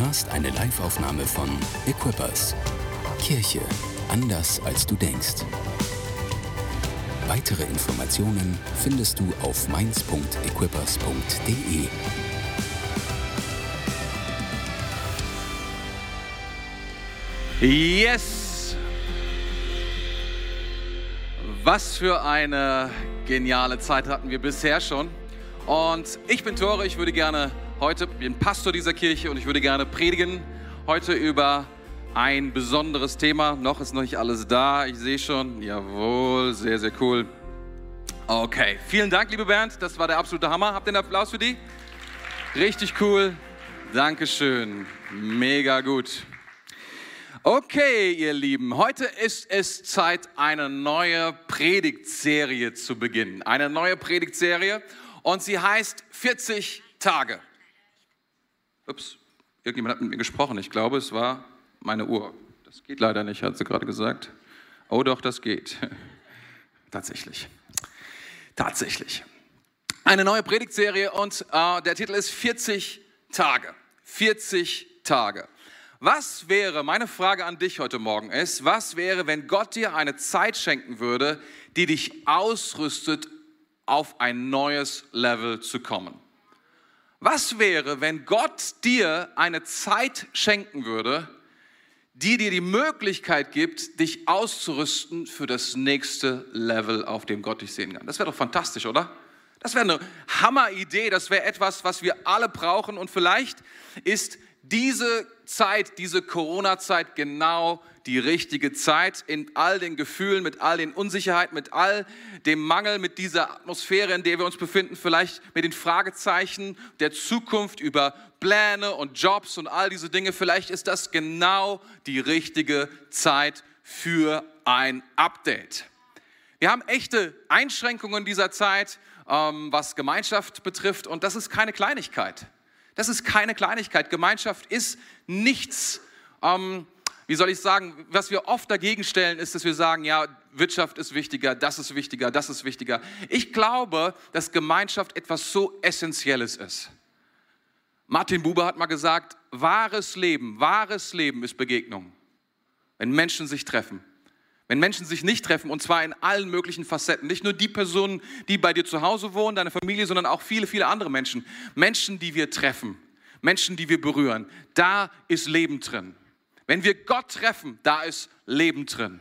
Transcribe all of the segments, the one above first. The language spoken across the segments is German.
hörst eine Liveaufnahme von Equippers. Kirche anders als du denkst. Weitere Informationen findest du auf mainz.equippers.de. Yes! Was für eine geniale Zeit hatten wir bisher schon. Und ich bin Tore, ich würde gerne heute, ich bin Pastor dieser Kirche und ich würde gerne predigen heute über ein besonderes Thema. Noch ist noch nicht alles da, ich sehe schon. Jawohl, sehr, sehr cool. Okay, vielen Dank, liebe Bernd, das war der absolute Hammer. Habt ihr einen Applaus für die? Richtig cool. Dankeschön. Mega gut. Okay, ihr Lieben, heute ist es Zeit, eine neue Predigtserie zu beginnen. Eine neue Predigtserie und sie heißt 40 Tage. Ups, irgendjemand hat mit mir gesprochen. Ich glaube, es war meine Uhr. Das geht leider nicht, hat sie gerade gesagt. Oh doch, das geht. Tatsächlich. Tatsächlich. Eine neue Predigtserie und äh, der Titel ist 40 Tage. 40 Tage. Was wäre, meine Frage an dich heute Morgen ist, was wäre, wenn Gott dir eine Zeit schenken würde, die dich ausrüstet, auf ein neues Level zu kommen? Was wäre, wenn Gott dir eine Zeit schenken würde, die dir die Möglichkeit gibt, dich auszurüsten für das nächste Level, auf dem Gott dich sehen kann? Das wäre doch fantastisch, oder? Das wäre eine Hammeridee, das wäre etwas, was wir alle brauchen und vielleicht ist diese Zeit, diese Corona-Zeit genau die richtige Zeit in all den Gefühlen, mit all den Unsicherheiten, mit all dem Mangel, mit dieser Atmosphäre, in der wir uns befinden, vielleicht mit den Fragezeichen der Zukunft über Pläne und Jobs und all diese Dinge. Vielleicht ist das genau die richtige Zeit für ein Update. Wir haben echte Einschränkungen dieser Zeit, ähm, was Gemeinschaft betrifft und das ist keine Kleinigkeit. Das ist keine Kleinigkeit. Gemeinschaft ist nichts, ähm, wie soll ich sagen, was wir oft dagegen stellen, ist, dass wir sagen, ja, Wirtschaft ist wichtiger, das ist wichtiger, das ist wichtiger. Ich glaube, dass Gemeinschaft etwas so Essentielles ist. Martin Buber hat mal gesagt, wahres Leben, wahres Leben ist Begegnung, wenn Menschen sich treffen. Wenn Menschen sich nicht treffen, und zwar in allen möglichen Facetten, nicht nur die Personen, die bei dir zu Hause wohnen, deine Familie, sondern auch viele, viele andere Menschen. Menschen, die wir treffen, Menschen, die wir berühren, da ist Leben drin. Wenn wir Gott treffen, da ist Leben drin.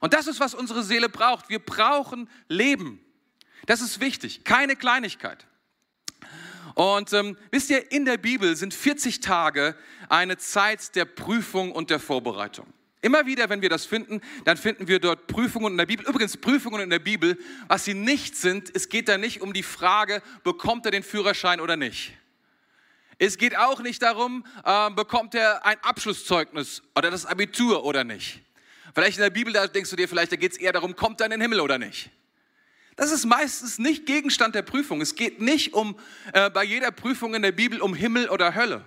Und das ist, was unsere Seele braucht. Wir brauchen Leben. Das ist wichtig, keine Kleinigkeit. Und ähm, wisst ihr, in der Bibel sind 40 Tage eine Zeit der Prüfung und der Vorbereitung. Immer wieder, wenn wir das finden, dann finden wir dort Prüfungen in der Bibel. Übrigens, Prüfungen in der Bibel, was sie nicht sind, es geht da nicht um die Frage, bekommt er den Führerschein oder nicht. Es geht auch nicht darum, äh, bekommt er ein Abschlusszeugnis oder das Abitur oder nicht. Vielleicht in der Bibel, da denkst du dir vielleicht, da geht es eher darum, kommt er in den Himmel oder nicht. Das ist meistens nicht Gegenstand der Prüfung. Es geht nicht um äh, bei jeder Prüfung in der Bibel um Himmel oder Hölle,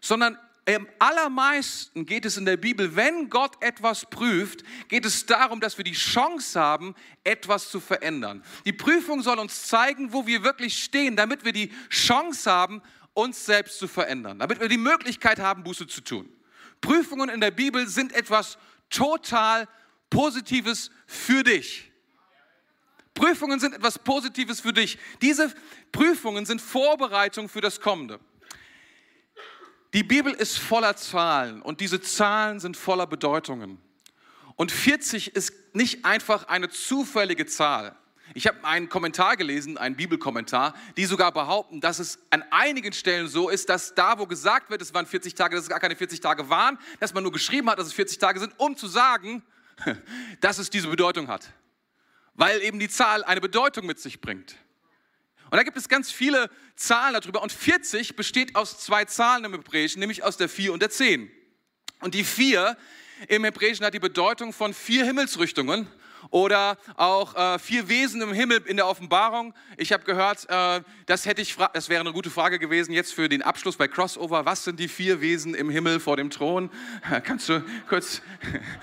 sondern im allermeisten geht es in der Bibel, wenn Gott etwas prüft, geht es darum, dass wir die Chance haben, etwas zu verändern. Die Prüfung soll uns zeigen, wo wir wirklich stehen, damit wir die Chance haben, uns selbst zu verändern, damit wir die Möglichkeit haben, Buße zu tun. Prüfungen in der Bibel sind etwas total Positives für dich. Prüfungen sind etwas Positives für dich. Diese Prüfungen sind Vorbereitung für das Kommende. Die Bibel ist voller Zahlen und diese Zahlen sind voller Bedeutungen. Und 40 ist nicht einfach eine zufällige Zahl. Ich habe einen Kommentar gelesen, einen Bibelkommentar, die sogar behaupten, dass es an einigen Stellen so ist, dass da, wo gesagt wird, es waren 40 Tage, dass es gar keine 40 Tage waren, dass man nur geschrieben hat, dass es 40 Tage sind, um zu sagen, dass es diese Bedeutung hat. Weil eben die Zahl eine Bedeutung mit sich bringt. Und da gibt es ganz viele Zahlen darüber. Und 40 besteht aus zwei Zahlen im Hebräischen, nämlich aus der 4 und der 10. Und die 4 im Hebräischen hat die Bedeutung von vier Himmelsrichtungen oder auch äh, vier Wesen im Himmel in der Offenbarung. Ich habe gehört, äh, das hätte ich, das wäre eine gute Frage gewesen jetzt für den Abschluss bei Crossover. Was sind die vier Wesen im Himmel vor dem Thron? Kannst du kurz,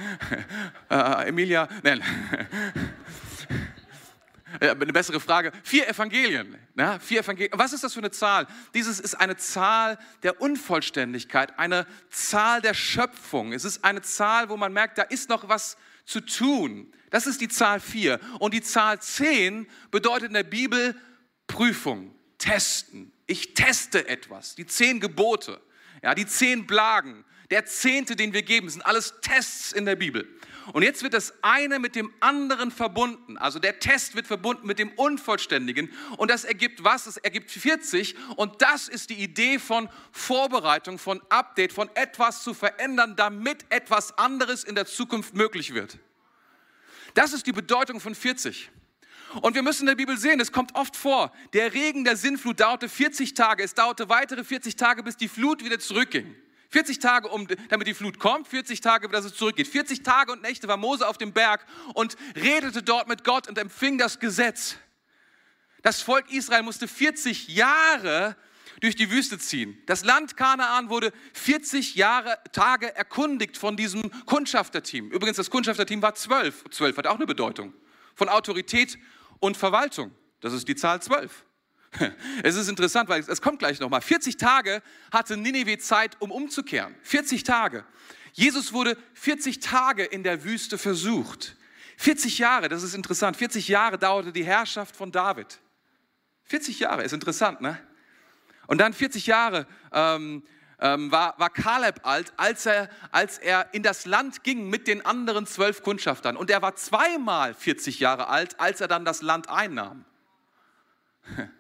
äh, Emilia, nein. Eine bessere Frage, vier Evangelien. Ja, vier Evangelien. Was ist das für eine Zahl? Dieses ist eine Zahl der Unvollständigkeit, eine Zahl der Schöpfung. Es ist eine Zahl, wo man merkt, da ist noch was zu tun. Das ist die Zahl vier. Und die Zahl zehn bedeutet in der Bibel Prüfung, testen. Ich teste etwas. Die zehn Gebote, ja, die zehn Blagen, der Zehnte, den wir geben, sind alles Tests in der Bibel. Und jetzt wird das eine mit dem anderen verbunden. Also der Test wird verbunden mit dem Unvollständigen. Und das ergibt was? Es ergibt 40. Und das ist die Idee von Vorbereitung, von Update, von etwas zu verändern, damit etwas anderes in der Zukunft möglich wird. Das ist die Bedeutung von 40. Und wir müssen in der Bibel sehen, es kommt oft vor, der Regen der Sinnflut dauerte 40 Tage, es dauerte weitere 40 Tage, bis die Flut wieder zurückging. 40 Tage, um, damit die Flut kommt, 40 Tage, dass es zurückgeht. 40 Tage und Nächte war Mose auf dem Berg und redete dort mit Gott und empfing das Gesetz. Das Volk Israel musste 40 Jahre durch die Wüste ziehen. Das Land Kanaan wurde 40 Jahre, Tage erkundigt von diesem Kundschafterteam. Übrigens, das Kundschafterteam war zwölf. Zwölf hat auch eine Bedeutung. Von Autorität und Verwaltung. Das ist die Zahl zwölf. Es ist interessant, weil es kommt gleich nochmal. 40 Tage hatte Ninive Zeit, um umzukehren. 40 Tage. Jesus wurde 40 Tage in der Wüste versucht. 40 Jahre, das ist interessant. 40 Jahre dauerte die Herrschaft von David. 40 Jahre, ist interessant, ne? Und dann 40 Jahre ähm, ähm, war, war Kaleb alt, als er, als er in das Land ging mit den anderen zwölf Kundschaftern. Und er war zweimal 40 Jahre alt, als er dann das Land einnahm.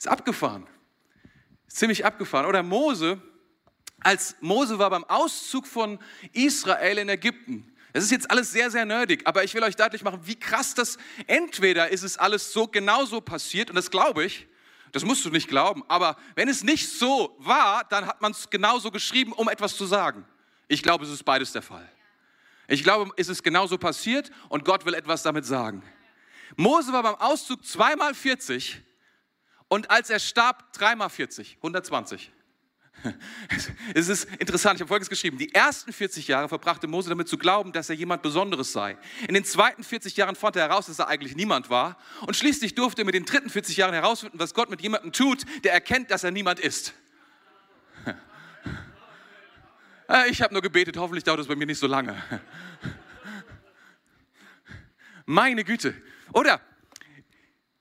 Ist abgefahren. Ist ziemlich abgefahren. Oder Mose, als Mose war beim Auszug von Israel in Ägypten. Das ist jetzt alles sehr, sehr nerdig, aber ich will euch deutlich machen, wie krass das, entweder ist es alles so genauso passiert, und das glaube ich, das musst du nicht glauben, aber wenn es nicht so war, dann hat man es genauso geschrieben, um etwas zu sagen. Ich glaube, es ist beides der Fall. Ich glaube, es ist genauso passiert und Gott will etwas damit sagen. Mose war beim Auszug zweimal 40 und als er starb, dreimal 40, 120. Es ist interessant, ich habe Folgendes geschrieben. Die ersten 40 Jahre verbrachte Mose damit zu glauben, dass er jemand Besonderes sei. In den zweiten 40 Jahren fand er heraus, dass er eigentlich niemand war. Und schließlich durfte er mit den dritten 40 Jahren herausfinden, was Gott mit jemandem tut, der erkennt, dass er niemand ist. Ich habe nur gebetet, hoffentlich dauert es bei mir nicht so lange. Meine Güte. Oder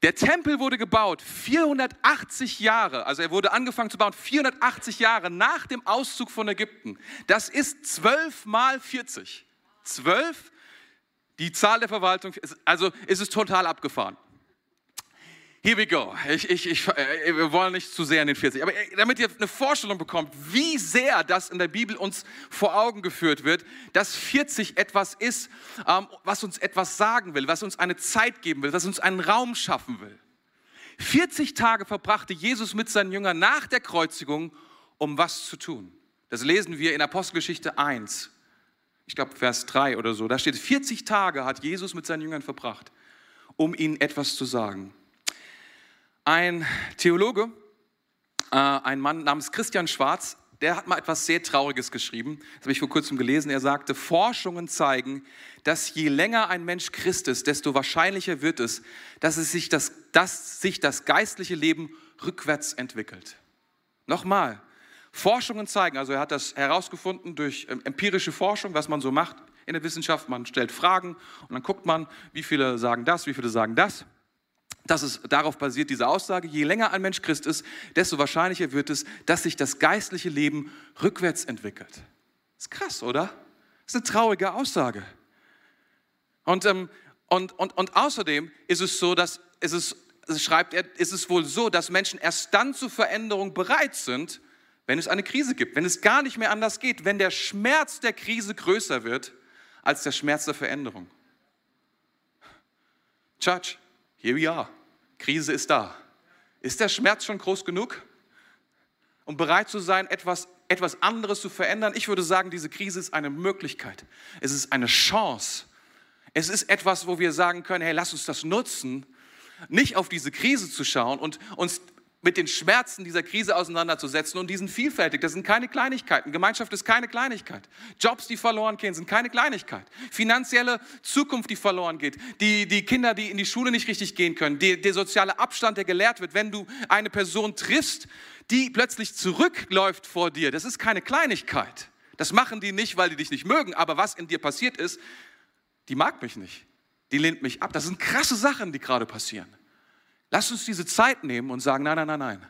der Tempel wurde gebaut 480 Jahre, also er wurde angefangen zu bauen 480 Jahre nach dem Auszug von Ägypten. Das ist 12 mal 40. 12, die Zahl der Verwaltung, also ist es total abgefahren. Here we go. Ich, ich, ich, äh, wir wollen nicht zu sehr in den 40, aber äh, damit ihr eine Vorstellung bekommt, wie sehr das in der Bibel uns vor Augen geführt wird, dass 40 etwas ist, ähm, was uns etwas sagen will, was uns eine Zeit geben will, was uns einen Raum schaffen will. 40 Tage verbrachte Jesus mit seinen Jüngern nach der Kreuzigung, um was zu tun. Das lesen wir in Apostelgeschichte 1, ich glaube Vers 3 oder so. Da steht, 40 Tage hat Jesus mit seinen Jüngern verbracht, um ihnen etwas zu sagen. Ein Theologe, äh, ein Mann namens Christian Schwarz, der hat mal etwas sehr Trauriges geschrieben. Das habe ich vor kurzem gelesen. Er sagte, Forschungen zeigen, dass je länger ein Mensch Christ ist, desto wahrscheinlicher wird es, dass, es sich, das, dass sich das geistliche Leben rückwärts entwickelt. Nochmal, Forschungen zeigen, also er hat das herausgefunden durch ähm, empirische Forschung, was man so macht in der Wissenschaft. Man stellt Fragen und dann guckt man, wie viele sagen das, wie viele sagen das. Das ist, darauf basiert diese Aussage, je länger ein Mensch Christ ist, desto wahrscheinlicher wird es, dass sich das geistliche Leben rückwärts entwickelt. Ist krass, oder? Ist eine traurige Aussage. Und, ähm, und, und, und außerdem ist es so, dass es, schreibt er, ist es wohl so, dass Menschen erst dann zur Veränderung bereit sind, wenn es eine Krise gibt, wenn es gar nicht mehr anders geht, wenn der Schmerz der Krise größer wird als der Schmerz der Veränderung. Church, here we are. Krise ist da. Ist der Schmerz schon groß genug, um bereit zu sein, etwas, etwas anderes zu verändern? Ich würde sagen, diese Krise ist eine Möglichkeit. Es ist eine Chance. Es ist etwas, wo wir sagen können, hey, lass uns das nutzen, nicht auf diese Krise zu schauen und uns mit den Schmerzen dieser Krise auseinanderzusetzen und die sind vielfältig. Das sind keine Kleinigkeiten. Gemeinschaft ist keine Kleinigkeit. Jobs, die verloren gehen, sind keine Kleinigkeit. Finanzielle Zukunft, die verloren geht. Die, die Kinder, die in die Schule nicht richtig gehen können. Die, der soziale Abstand, der gelehrt wird. Wenn du eine Person triffst, die plötzlich zurückläuft vor dir, das ist keine Kleinigkeit. Das machen die nicht, weil die dich nicht mögen. Aber was in dir passiert ist, die mag mich nicht. Die lehnt mich ab. Das sind krasse Sachen, die gerade passieren. Lass uns diese Zeit nehmen und sagen, nein, nein, nein, nein.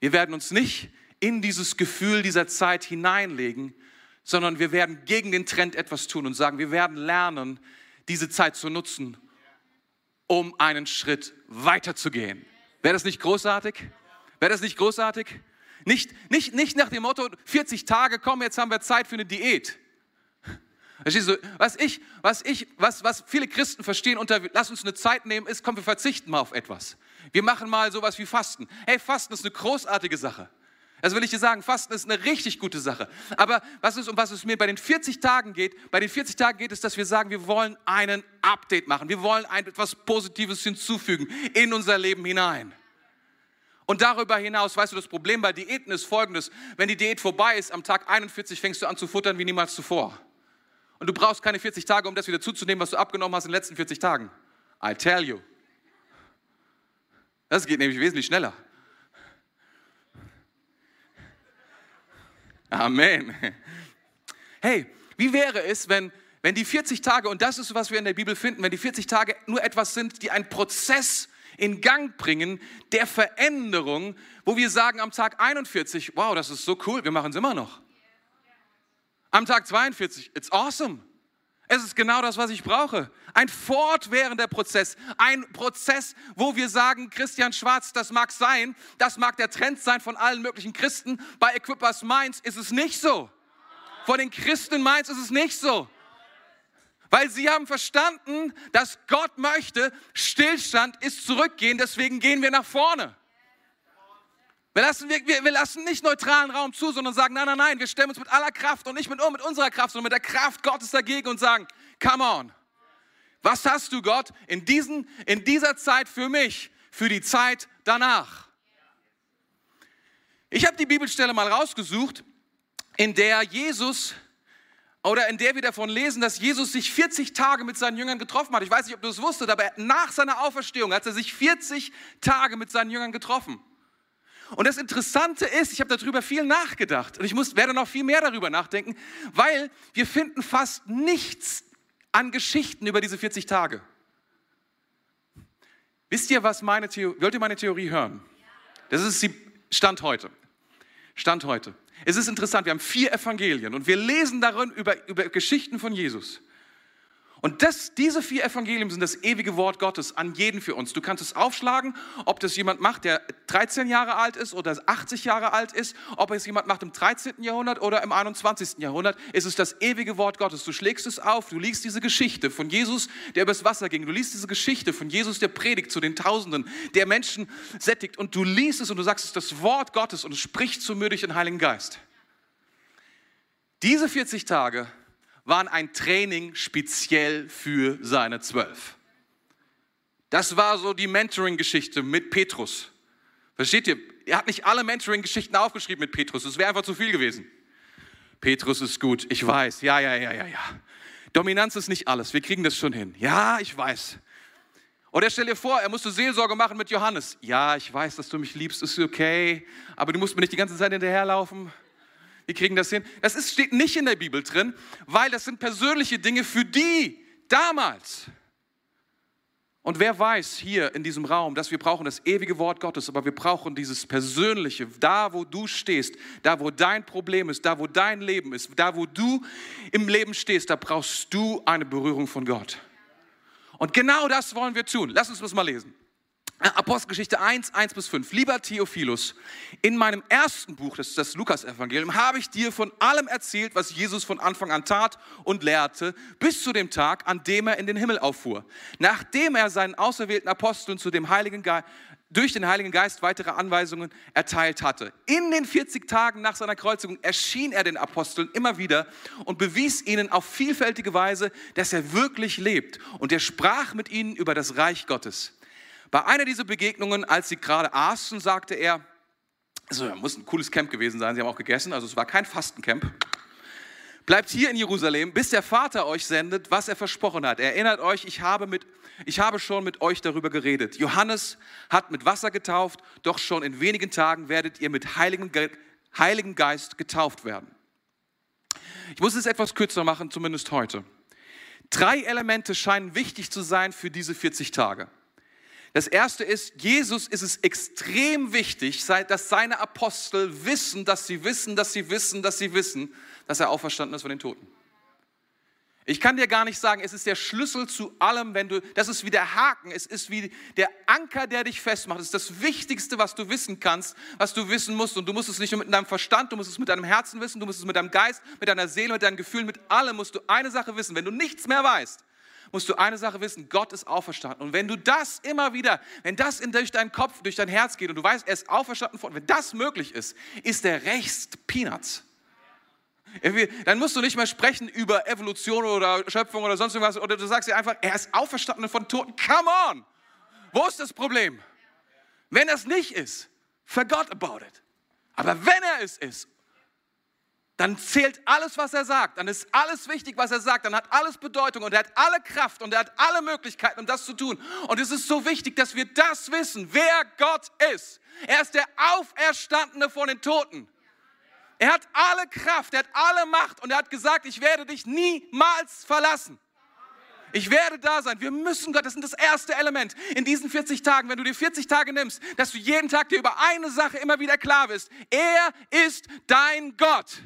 Wir werden uns nicht in dieses Gefühl dieser Zeit hineinlegen, sondern wir werden gegen den Trend etwas tun und sagen, wir werden lernen, diese Zeit zu nutzen, um einen Schritt weiterzugehen. Wäre das nicht großartig? Wäre das nicht großartig? Nicht, nicht, nicht nach dem Motto, 40 Tage, komm, jetzt haben wir Zeit für eine Diät. Was ich, was ich, was, was viele Christen verstehen unter, lass uns eine Zeit nehmen, ist, komm, wir verzichten mal auf etwas. Wir machen mal sowas wie Fasten. Hey, Fasten ist eine großartige Sache. Das will ich dir sagen, Fasten ist eine richtig gute Sache. Aber was ist, um was es mir bei den 40 Tagen geht, bei den 40 Tagen geht es, dass wir sagen, wir wollen einen Update machen. Wir wollen ein, etwas Positives hinzufügen in unser Leben hinein. Und darüber hinaus, weißt du, das Problem bei Diäten ist folgendes. Wenn die Diät vorbei ist, am Tag 41 fängst du an zu futtern wie niemals zuvor. Und du brauchst keine 40 Tage, um das wieder zuzunehmen, was du abgenommen hast in den letzten 40 Tagen. I tell you. Das geht nämlich wesentlich schneller. Amen. Hey, wie wäre es, wenn, wenn die 40 Tage, und das ist, was wir in der Bibel finden, wenn die 40 Tage nur etwas sind, die einen Prozess in Gang bringen der Veränderung, wo wir sagen am Tag 41, wow, das ist so cool, wir machen es immer noch. Am Tag 42, it's awesome. Es ist genau das, was ich brauche. Ein fortwährender Prozess. Ein Prozess, wo wir sagen, Christian Schwarz, das mag sein, das mag der Trend sein von allen möglichen Christen. Bei Equippers Mainz ist es nicht so. Von den Christen in Mainz ist es nicht so. Weil sie haben verstanden, dass Gott möchte, Stillstand ist zurückgehen, deswegen gehen wir nach vorne. Wir lassen, wir, wir lassen nicht neutralen Raum zu, sondern sagen, nein, nein, nein, wir stellen uns mit aller Kraft und nicht mit, mit unserer Kraft, sondern mit der Kraft Gottes dagegen und sagen, come on, was hast du Gott in, diesen, in dieser Zeit für mich, für die Zeit danach? Ich habe die Bibelstelle mal rausgesucht, in der Jesus oder in der wir davon lesen, dass Jesus sich 40 Tage mit seinen Jüngern getroffen hat. Ich weiß nicht, ob du es wusstest, aber nach seiner Auferstehung hat er sich 40 Tage mit seinen Jüngern getroffen. Und das Interessante ist, ich habe darüber viel nachgedacht und ich muss, werde noch viel mehr darüber nachdenken, weil wir finden fast nichts an Geschichten über diese 40 Tage. Wisst ihr, was meine Theorie, wollt ihr meine Theorie hören? Das ist die Stand heute. Stand heute. Es ist interessant, wir haben vier Evangelien und wir lesen darin über, über Geschichten von Jesus. Und das, diese vier Evangelien sind das ewige Wort Gottes an jeden für uns. Du kannst es aufschlagen, ob das jemand macht, der 13 Jahre alt ist oder 80 Jahre alt ist, ob es jemand macht im 13. Jahrhundert oder im 21. Jahrhundert, ist es das ewige Wort Gottes. Du schlägst es auf, du liest diese Geschichte von Jesus, der übers Wasser ging. Du liest diese Geschichte von Jesus, der predigt zu den Tausenden, der Menschen sättigt. Und du liest es und du sagst, es ist das Wort Gottes und es spricht zu mir durch den Heiligen Geist. Diese 40 Tage waren ein Training speziell für seine Zwölf. Das war so die Mentoring-Geschichte mit Petrus. Versteht ihr? Er hat nicht alle Mentoring-Geschichten aufgeschrieben mit Petrus. Das wäre einfach zu viel gewesen. Petrus ist gut, ich weiß. Ja, ja, ja, ja, ja. Dominanz ist nicht alles. Wir kriegen das schon hin. Ja, ich weiß. Oder stell dir vor, er musste Seelsorge machen mit Johannes. Ja, ich weiß, dass du mich liebst, ist okay. Aber du musst mir nicht die ganze Zeit hinterherlaufen wir kriegen das hin. Das ist, steht nicht in der Bibel drin, weil das sind persönliche Dinge für die damals. Und wer weiß hier in diesem Raum, dass wir brauchen das ewige Wort Gottes, aber wir brauchen dieses Persönliche, da wo du stehst, da wo dein Problem ist, da wo dein Leben ist, da wo du im Leben stehst, da brauchst du eine Berührung von Gott. Und genau das wollen wir tun. Lass uns das mal lesen. Apostelgeschichte 1, 1 bis 5. Lieber Theophilus, in meinem ersten Buch, das ist das Lukas-Evangelium, habe ich dir von allem erzählt, was Jesus von Anfang an tat und lehrte, bis zu dem Tag, an dem er in den Himmel auffuhr. Nachdem er seinen auserwählten Aposteln zu dem Heiligen Geist, durch den Heiligen Geist weitere Anweisungen erteilt hatte. In den 40 Tagen nach seiner Kreuzigung erschien er den Aposteln immer wieder und bewies ihnen auf vielfältige Weise, dass er wirklich lebt. Und er sprach mit ihnen über das Reich Gottes. Bei einer dieser Begegnungen, als sie gerade aßen, sagte er, also muss ein cooles Camp gewesen sein, sie haben auch gegessen, also es war kein Fastencamp. Bleibt hier in Jerusalem, bis der Vater euch sendet, was er versprochen hat. Erinnert euch, ich habe, mit, ich habe schon mit euch darüber geredet. Johannes hat mit Wasser getauft, doch schon in wenigen Tagen werdet ihr mit Heiligen, Heiligen Geist getauft werden. Ich muss es etwas kürzer machen, zumindest heute. Drei Elemente scheinen wichtig zu sein für diese 40 Tage. Das erste ist, Jesus ist es extrem wichtig, dass seine Apostel wissen, dass sie wissen, dass sie wissen, dass sie wissen, dass er auferstanden ist von den Toten. Ich kann dir gar nicht sagen, es ist der Schlüssel zu allem, wenn du, das ist wie der Haken, es ist wie der Anker, der dich festmacht. Es ist das Wichtigste, was du wissen kannst, was du wissen musst. Und du musst es nicht nur mit deinem Verstand, du musst es mit deinem Herzen wissen, du musst es mit deinem Geist, mit deiner Seele, mit deinen Gefühlen, mit allem musst du eine Sache wissen. Wenn du nichts mehr weißt, musst du eine Sache wissen, Gott ist auferstanden. Und wenn du das immer wieder, wenn das in, durch deinen Kopf, durch dein Herz geht und du weißt, er ist auferstanden, wenn das möglich ist, ist der Rest Peanuts. Dann musst du nicht mehr sprechen über Evolution oder Schöpfung oder sonst irgendwas. Oder du sagst dir einfach, er ist auferstanden von Toten. Come on! Wo ist das Problem? Wenn das nicht ist, forgot about it. Aber wenn er es ist, dann zählt alles, was er sagt. Dann ist alles wichtig, was er sagt. Dann hat alles Bedeutung und er hat alle Kraft und er hat alle Möglichkeiten, um das zu tun. Und es ist so wichtig, dass wir das wissen, wer Gott ist. Er ist der Auferstandene von den Toten. Er hat alle Kraft, er hat alle Macht und er hat gesagt, ich werde dich niemals verlassen. Ich werde da sein. Wir müssen Gott, das ist das erste Element in diesen 40 Tagen. Wenn du dir 40 Tage nimmst, dass du jeden Tag dir über eine Sache immer wieder klar bist. Er ist dein Gott.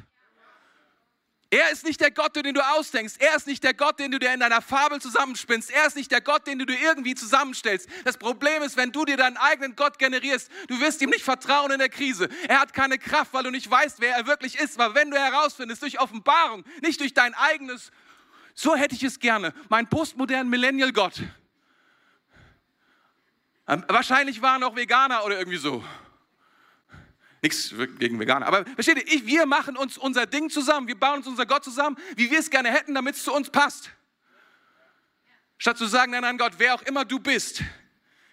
Er ist nicht der Gott, den du ausdenkst. Er ist nicht der Gott, den du dir in deiner Fabel zusammenspinnst. Er ist nicht der Gott, den du dir irgendwie zusammenstellst. Das Problem ist, wenn du dir deinen eigenen Gott generierst, du wirst ihm nicht vertrauen in der Krise. Er hat keine Kraft, weil du nicht weißt, wer er wirklich ist. Aber wenn du herausfindest, durch Offenbarung, nicht durch dein eigenes, so hätte ich es gerne, mein postmodernen Millennial-Gott. Ähm, wahrscheinlich war er noch Veganer oder irgendwie so. Nichts gegen Veganer. Aber versteht ihr, ich, wir machen uns unser Ding zusammen. Wir bauen uns unser Gott zusammen, wie wir es gerne hätten, damit es zu uns passt. Statt zu sagen, nein, nein, Gott, wer auch immer du bist,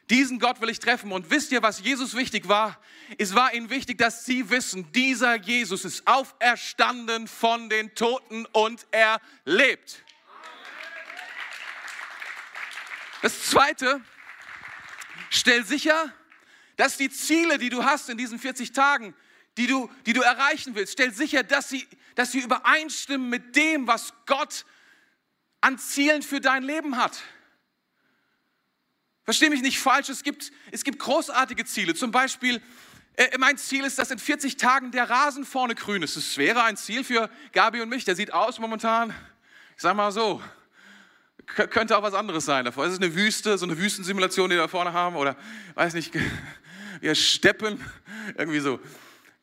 diesen Gott will ich treffen. Und wisst ihr, was Jesus wichtig war? Es war ihnen wichtig, dass sie wissen, dieser Jesus ist auferstanden von den Toten und er lebt. Das Zweite, stell sicher, dass die Ziele, die du hast in diesen 40 Tagen, die du, die du erreichen willst, stell sicher, dass sie, dass sie übereinstimmen mit dem, was Gott an Zielen für dein Leben hat. Versteh mich nicht falsch, es gibt, es gibt großartige Ziele. Zum Beispiel, äh, mein Ziel ist, dass in 40 Tagen der Rasen vorne grün ist. Das wäre ein Ziel für Gabi und mich. Der sieht aus momentan, ich sag mal so, könnte auch was anderes sein davor. Es ist eine Wüste, so eine Wüstensimulation, die wir da vorne haben, oder weiß nicht, wir steppen, irgendwie so.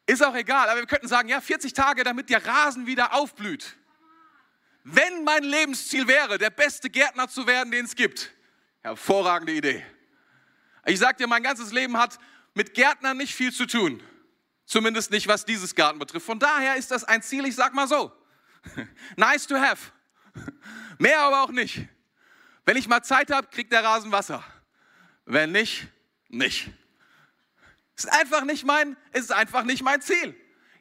Ist auch egal, aber wir könnten sagen, ja, 40 Tage, damit der Rasen wieder aufblüht. Wenn mein Lebensziel wäre, der beste Gärtner zu werden, den es gibt, hervorragende Idee. Ich sag dir, mein ganzes Leben hat mit Gärtnern nicht viel zu tun. Zumindest nicht, was dieses Garten betrifft. Von daher ist das ein Ziel, ich sag mal so. Nice to have. Mehr aber auch nicht. Wenn ich mal Zeit habe, kriegt der Rasen Wasser. Wenn nicht, nicht. Es ist einfach nicht mein, es ist einfach nicht mein Ziel.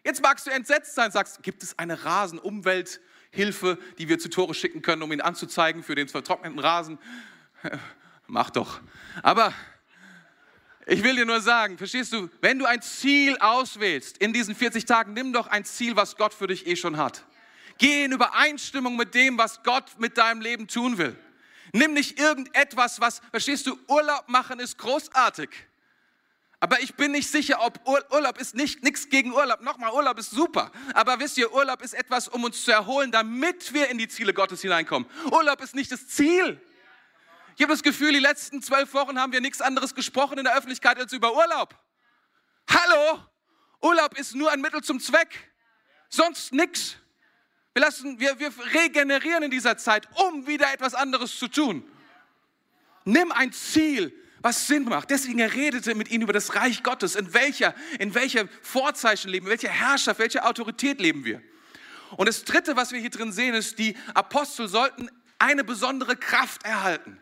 Jetzt magst du entsetzt sein, sagst, gibt es eine Rasenumwelthilfe, die wir zu Tore schicken können, um ihn anzuzeigen für den vertrockneten Rasen? Mach doch. Aber ich will dir nur sagen, verstehst du, wenn du ein Ziel auswählst in diesen 40 Tagen, nimm doch ein Ziel, was Gott für dich eh schon hat. Geh in Übereinstimmung mit dem, was Gott mit deinem Leben tun will. Nimm nicht irgendetwas, was, verstehst du, Urlaub machen ist großartig. Aber ich bin nicht sicher, ob Urlaub ist nicht nichts gegen Urlaub. Nochmal, Urlaub ist super. Aber wisst ihr, Urlaub ist etwas, um uns zu erholen, damit wir in die Ziele Gottes hineinkommen. Urlaub ist nicht das Ziel. Ich habe das Gefühl, die letzten zwölf Wochen haben wir nichts anderes gesprochen in der Öffentlichkeit als über Urlaub. Hallo? Urlaub ist nur ein Mittel zum Zweck. Sonst nichts. Wir, lassen, wir, wir regenerieren in dieser Zeit, um wieder etwas anderes zu tun. Nimm ein Ziel, was Sinn macht. Deswegen er redete mit ihnen über das Reich Gottes. In welcher, in welcher Vorzeichen leben wir? Welche Herrschaft, welche Autorität leben wir? Und das Dritte, was wir hier drin sehen, ist, die Apostel sollten eine besondere Kraft erhalten.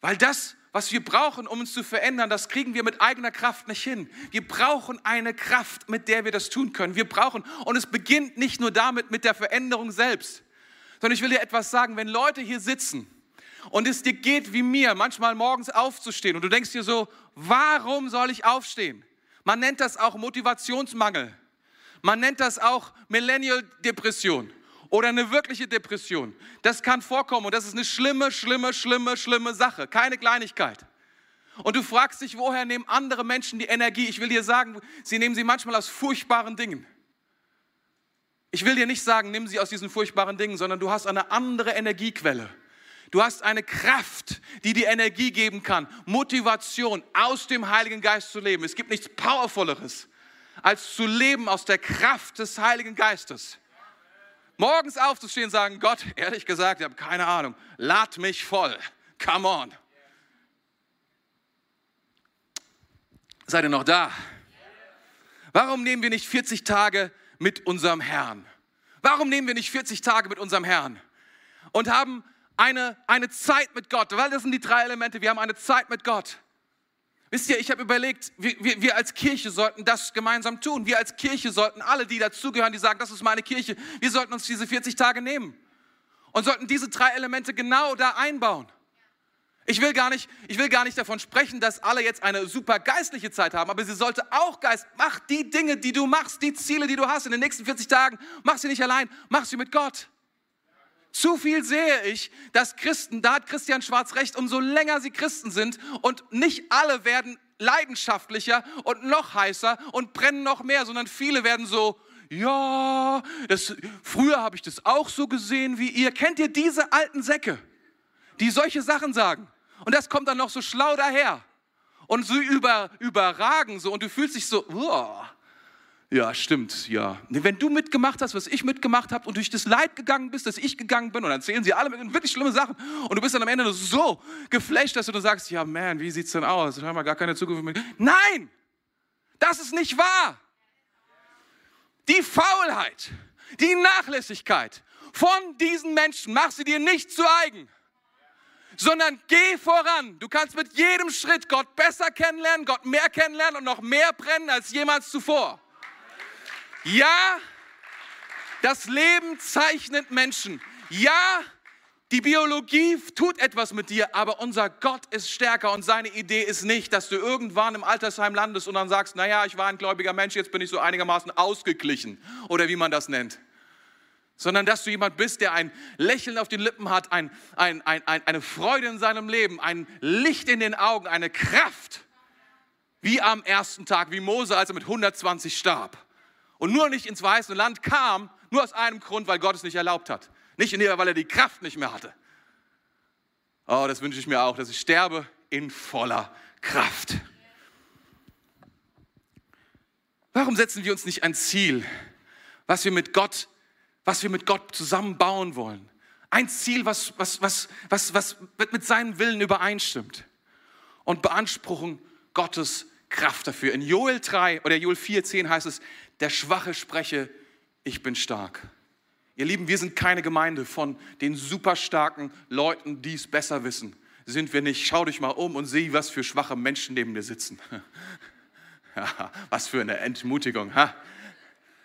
Weil das, was wir brauchen, um uns zu verändern, das kriegen wir mit eigener Kraft nicht hin. Wir brauchen eine Kraft, mit der wir das tun können. Wir brauchen, und es beginnt nicht nur damit mit der Veränderung selbst, sondern ich will dir etwas sagen, wenn Leute hier sitzen und es dir geht wie mir, manchmal morgens aufzustehen und du denkst dir so, warum soll ich aufstehen? Man nennt das auch Motivationsmangel. Man nennt das auch Millennial-Depression oder eine wirkliche Depression. Das kann vorkommen und das ist eine schlimme, schlimme, schlimme, schlimme Sache. Keine Kleinigkeit. Und du fragst dich, woher nehmen andere Menschen die Energie? Ich will dir sagen, sie nehmen sie manchmal aus furchtbaren Dingen. Ich will dir nicht sagen, nimm sie aus diesen furchtbaren Dingen, sondern du hast eine andere Energiequelle. Du hast eine Kraft, die dir Energie geben kann, Motivation aus dem Heiligen Geist zu leben. Es gibt nichts Powervolleres, als zu leben aus der Kraft des Heiligen Geistes. Morgens aufzustehen und sagen, Gott, ehrlich gesagt, ich habe keine Ahnung, lad mich voll. Come on. Seid ihr noch da? Warum nehmen wir nicht 40 Tage mit unserem Herrn? Warum nehmen wir nicht 40 Tage mit unserem Herrn und haben eine, eine Zeit mit Gott? Weil das sind die drei Elemente. Wir haben eine Zeit mit Gott. Wisst ihr, ich habe überlegt, wir, wir, wir, als Kirche sollten das gemeinsam tun. Wir als Kirche sollten alle, die dazugehören, die sagen, das ist meine Kirche, wir sollten uns diese 40 Tage nehmen und sollten diese drei Elemente genau da einbauen. Ich will gar nicht, ich will gar nicht davon sprechen, dass alle jetzt eine super geistliche Zeit haben, aber sie sollte auch Geist. Mach die Dinge, die du machst, die Ziele, die du hast in den nächsten 40 Tagen, mach sie nicht allein, mach sie mit Gott. Zu viel sehe ich, dass Christen, da hat Christian Schwarz recht, umso länger sie Christen sind und nicht alle werden leidenschaftlicher und noch heißer und brennen noch mehr, sondern viele werden so, ja, das, früher habe ich das auch so gesehen wie ihr. Kennt ihr diese alten Säcke, die solche Sachen sagen? Und das kommt dann noch so schlau daher und so über, überragen so und du fühlst dich so, oh, ja, stimmt, ja. Wenn du mitgemacht hast, was ich mitgemacht habe und durch das Leid gegangen bist, dass ich gegangen bin, und dann erzählen sie alle wirklich schlimme Sachen und du bist dann am Ende so geflasht, dass du sagst, ja, man, wie sieht's denn aus? Ich habe gar keine Zukunft mehr. Nein, das ist nicht wahr. Die Faulheit, die Nachlässigkeit von diesen Menschen, mach sie dir nicht zu eigen sondern geh voran. Du kannst mit jedem Schritt Gott besser kennenlernen, Gott mehr kennenlernen und noch mehr brennen als jemals zuvor. Ja, das Leben zeichnet Menschen. Ja, die Biologie tut etwas mit dir, aber unser Gott ist stärker und seine Idee ist nicht, dass du irgendwann im Altersheim landest und dann sagst, naja, ich war ein gläubiger Mensch, jetzt bin ich so einigermaßen ausgeglichen oder wie man das nennt. Sondern dass du jemand bist, der ein Lächeln auf den Lippen hat, ein, ein, ein, eine Freude in seinem Leben, ein Licht in den Augen, eine Kraft, wie am ersten Tag, wie Mose, als er mit 120 starb und nur nicht ins weiße Land kam, nur aus einem Grund, weil Gott es nicht erlaubt hat. Nicht nur, weil er die Kraft nicht mehr hatte. Oh, das wünsche ich mir auch, dass ich sterbe in voller Kraft. Warum setzen wir uns nicht ein Ziel, was wir mit Gott, was wir mit Gott zusammen bauen wollen? Ein Ziel, was, was, was, was, was mit seinem Willen übereinstimmt. Und beanspruchen Gottes Kraft dafür. In Joel 3 oder Joel 4, 10 heißt es, der Schwache spreche, ich bin stark. Ihr Lieben, wir sind keine Gemeinde von den superstarken Leuten, die es besser wissen. Sind wir nicht. Schau dich mal um und sieh, was für schwache Menschen neben dir sitzen. was für eine Entmutigung.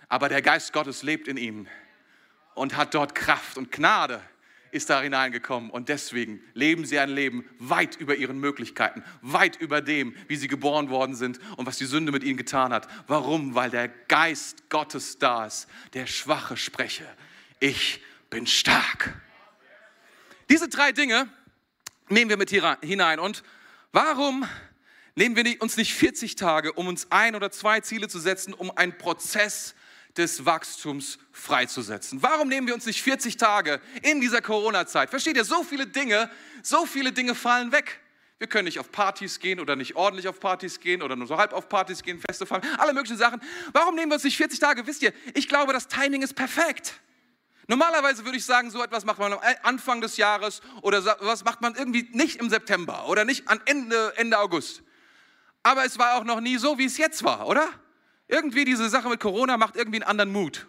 Aber der Geist Gottes lebt in ihnen und hat dort Kraft und Gnade ist da hineingekommen und deswegen leben sie ein Leben weit über ihren Möglichkeiten, weit über dem, wie sie geboren worden sind und was die Sünde mit ihnen getan hat. Warum? Weil der Geist Gottes da ist, der Schwache spreche. Ich bin stark. Diese drei Dinge nehmen wir mit hinein und warum nehmen wir uns nicht 40 Tage, um uns ein oder zwei Ziele zu setzen, um einen Prozess des Wachstums freizusetzen. Warum nehmen wir uns nicht 40 Tage in dieser Corona-Zeit? Versteht ihr, so viele Dinge, so viele Dinge fallen weg. Wir können nicht auf Partys gehen oder nicht ordentlich auf Partys gehen oder nur so halb auf Partys gehen, Feste feiern, alle möglichen Sachen. Warum nehmen wir uns nicht 40 Tage? Wisst ihr, ich glaube, das Timing ist perfekt. Normalerweise würde ich sagen, so etwas macht man am Anfang des Jahres oder was macht man irgendwie nicht im September oder nicht an Ende, Ende August. Aber es war auch noch nie so, wie es jetzt war, oder? Irgendwie diese Sache mit Corona macht irgendwie einen anderen Mut.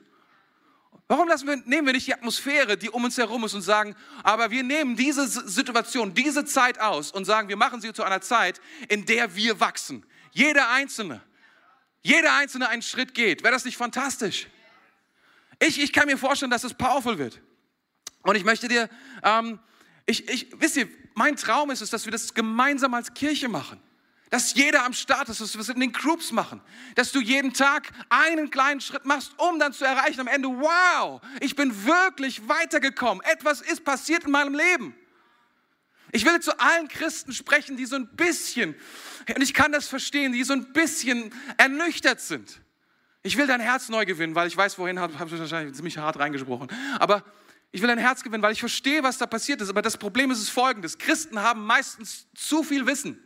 Warum wir, nehmen wir nicht die Atmosphäre, die um uns herum ist und sagen, aber wir nehmen diese Situation, diese Zeit aus und sagen, wir machen sie zu einer Zeit, in der wir wachsen. Jeder Einzelne. Jeder Einzelne einen Schritt geht. Wäre das nicht fantastisch? Ich, ich kann mir vorstellen, dass es powerful wird. Und ich möchte dir, ähm, ich, ich, wisst ihr, mein Traum ist es, dass wir das gemeinsam als Kirche machen. Dass jeder am Start ist, dass wir es in den Groups machen. Dass du jeden Tag einen kleinen Schritt machst, um dann zu erreichen am Ende, wow, ich bin wirklich weitergekommen. Etwas ist passiert in meinem Leben. Ich will zu allen Christen sprechen, die so ein bisschen, und ich kann das verstehen, die so ein bisschen ernüchtert sind. Ich will dein Herz neu gewinnen, weil ich weiß, wohin habe hab ich wahrscheinlich ziemlich hart reingesprochen. Aber ich will dein Herz gewinnen, weil ich verstehe, was da passiert ist. Aber das Problem ist es folgendes. Christen haben meistens zu viel Wissen.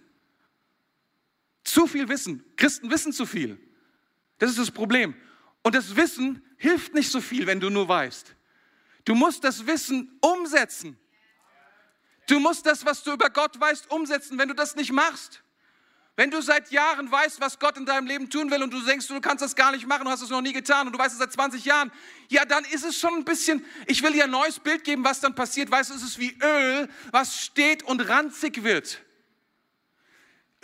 Zu viel Wissen. Christen wissen zu viel. Das ist das Problem. Und das Wissen hilft nicht so viel, wenn du nur weißt. Du musst das Wissen umsetzen. Du musst das, was du über Gott weißt, umsetzen. Wenn du das nicht machst, wenn du seit Jahren weißt, was Gott in deinem Leben tun will und du denkst, du kannst das gar nicht machen, du hast es noch nie getan und du weißt es seit 20 Jahren, ja, dann ist es schon ein bisschen, ich will dir ein neues Bild geben, was dann passiert. Weißt du, es ist wie Öl, was steht und ranzig wird.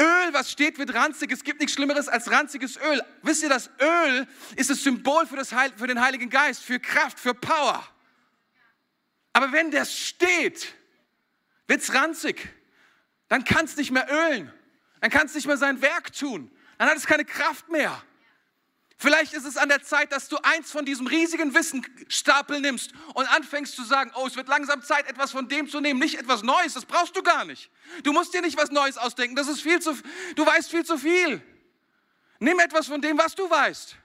Öl, was steht, wird ranzig. Es gibt nichts Schlimmeres als ranziges Öl. Wisst ihr, das Öl ist das Symbol für, das Heil, für den Heiligen Geist, für Kraft, für Power. Aber wenn das steht, wird es ranzig. Dann kann es nicht mehr ölen. Dann kann es nicht mehr sein Werk tun. Dann hat es keine Kraft mehr. Vielleicht ist es an der Zeit, dass du eins von diesem riesigen Wissenstapel nimmst und anfängst zu sagen, oh, es wird langsam Zeit, etwas von dem zu nehmen, nicht etwas Neues, das brauchst du gar nicht. Du musst dir nicht was Neues ausdenken, das ist viel zu, du weißt viel zu viel. Nimm etwas von dem, was du weißt.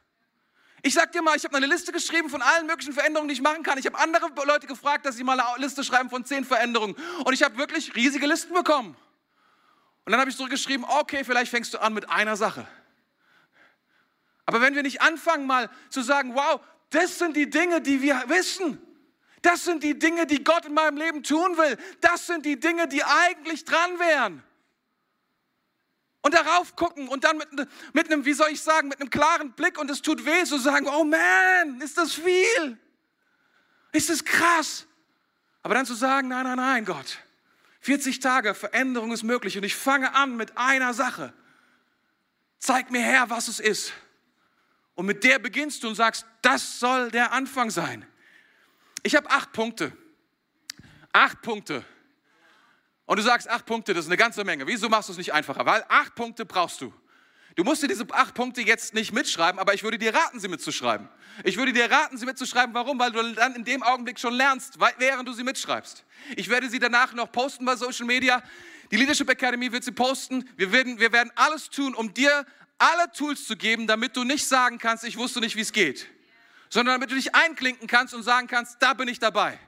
Ich sag dir mal, ich habe eine Liste geschrieben von allen möglichen Veränderungen, die ich machen kann. Ich habe andere Leute gefragt, dass sie mal eine Liste schreiben von zehn Veränderungen. Und ich habe wirklich riesige Listen bekommen. Und dann habe ich zurückgeschrieben, okay, vielleicht fängst du an mit einer Sache. Aber wenn wir nicht anfangen mal zu sagen, wow, das sind die Dinge, die wir wissen. Das sind die Dinge, die Gott in meinem Leben tun will. Das sind die Dinge, die eigentlich dran wären. Und darauf gucken und dann mit, mit einem, wie soll ich sagen, mit einem klaren Blick und es tut weh, zu sagen, oh man, ist das viel? Ist das krass? Aber dann zu sagen, nein, nein, nein, Gott, 40 Tage, Veränderung ist möglich und ich fange an mit einer Sache. Zeig mir her, was es ist. Und mit der beginnst du und sagst, das soll der Anfang sein. Ich habe acht Punkte. Acht Punkte. Und du sagst, acht Punkte, das ist eine ganze Menge. Wieso machst du es nicht einfacher? Weil acht Punkte brauchst du. Du musst dir diese acht Punkte jetzt nicht mitschreiben, aber ich würde dir raten, sie mitzuschreiben. Ich würde dir raten, sie mitzuschreiben. Warum? Weil du dann in dem Augenblick schon lernst, während du sie mitschreibst. Ich werde sie danach noch posten bei Social Media. Die Leadership Academy wird sie posten. Wir werden, wir werden alles tun, um dir alle Tools zu geben, damit du nicht sagen kannst, ich wusste nicht, wie es geht, sondern damit du dich einklinken kannst und sagen kannst, da bin ich dabei.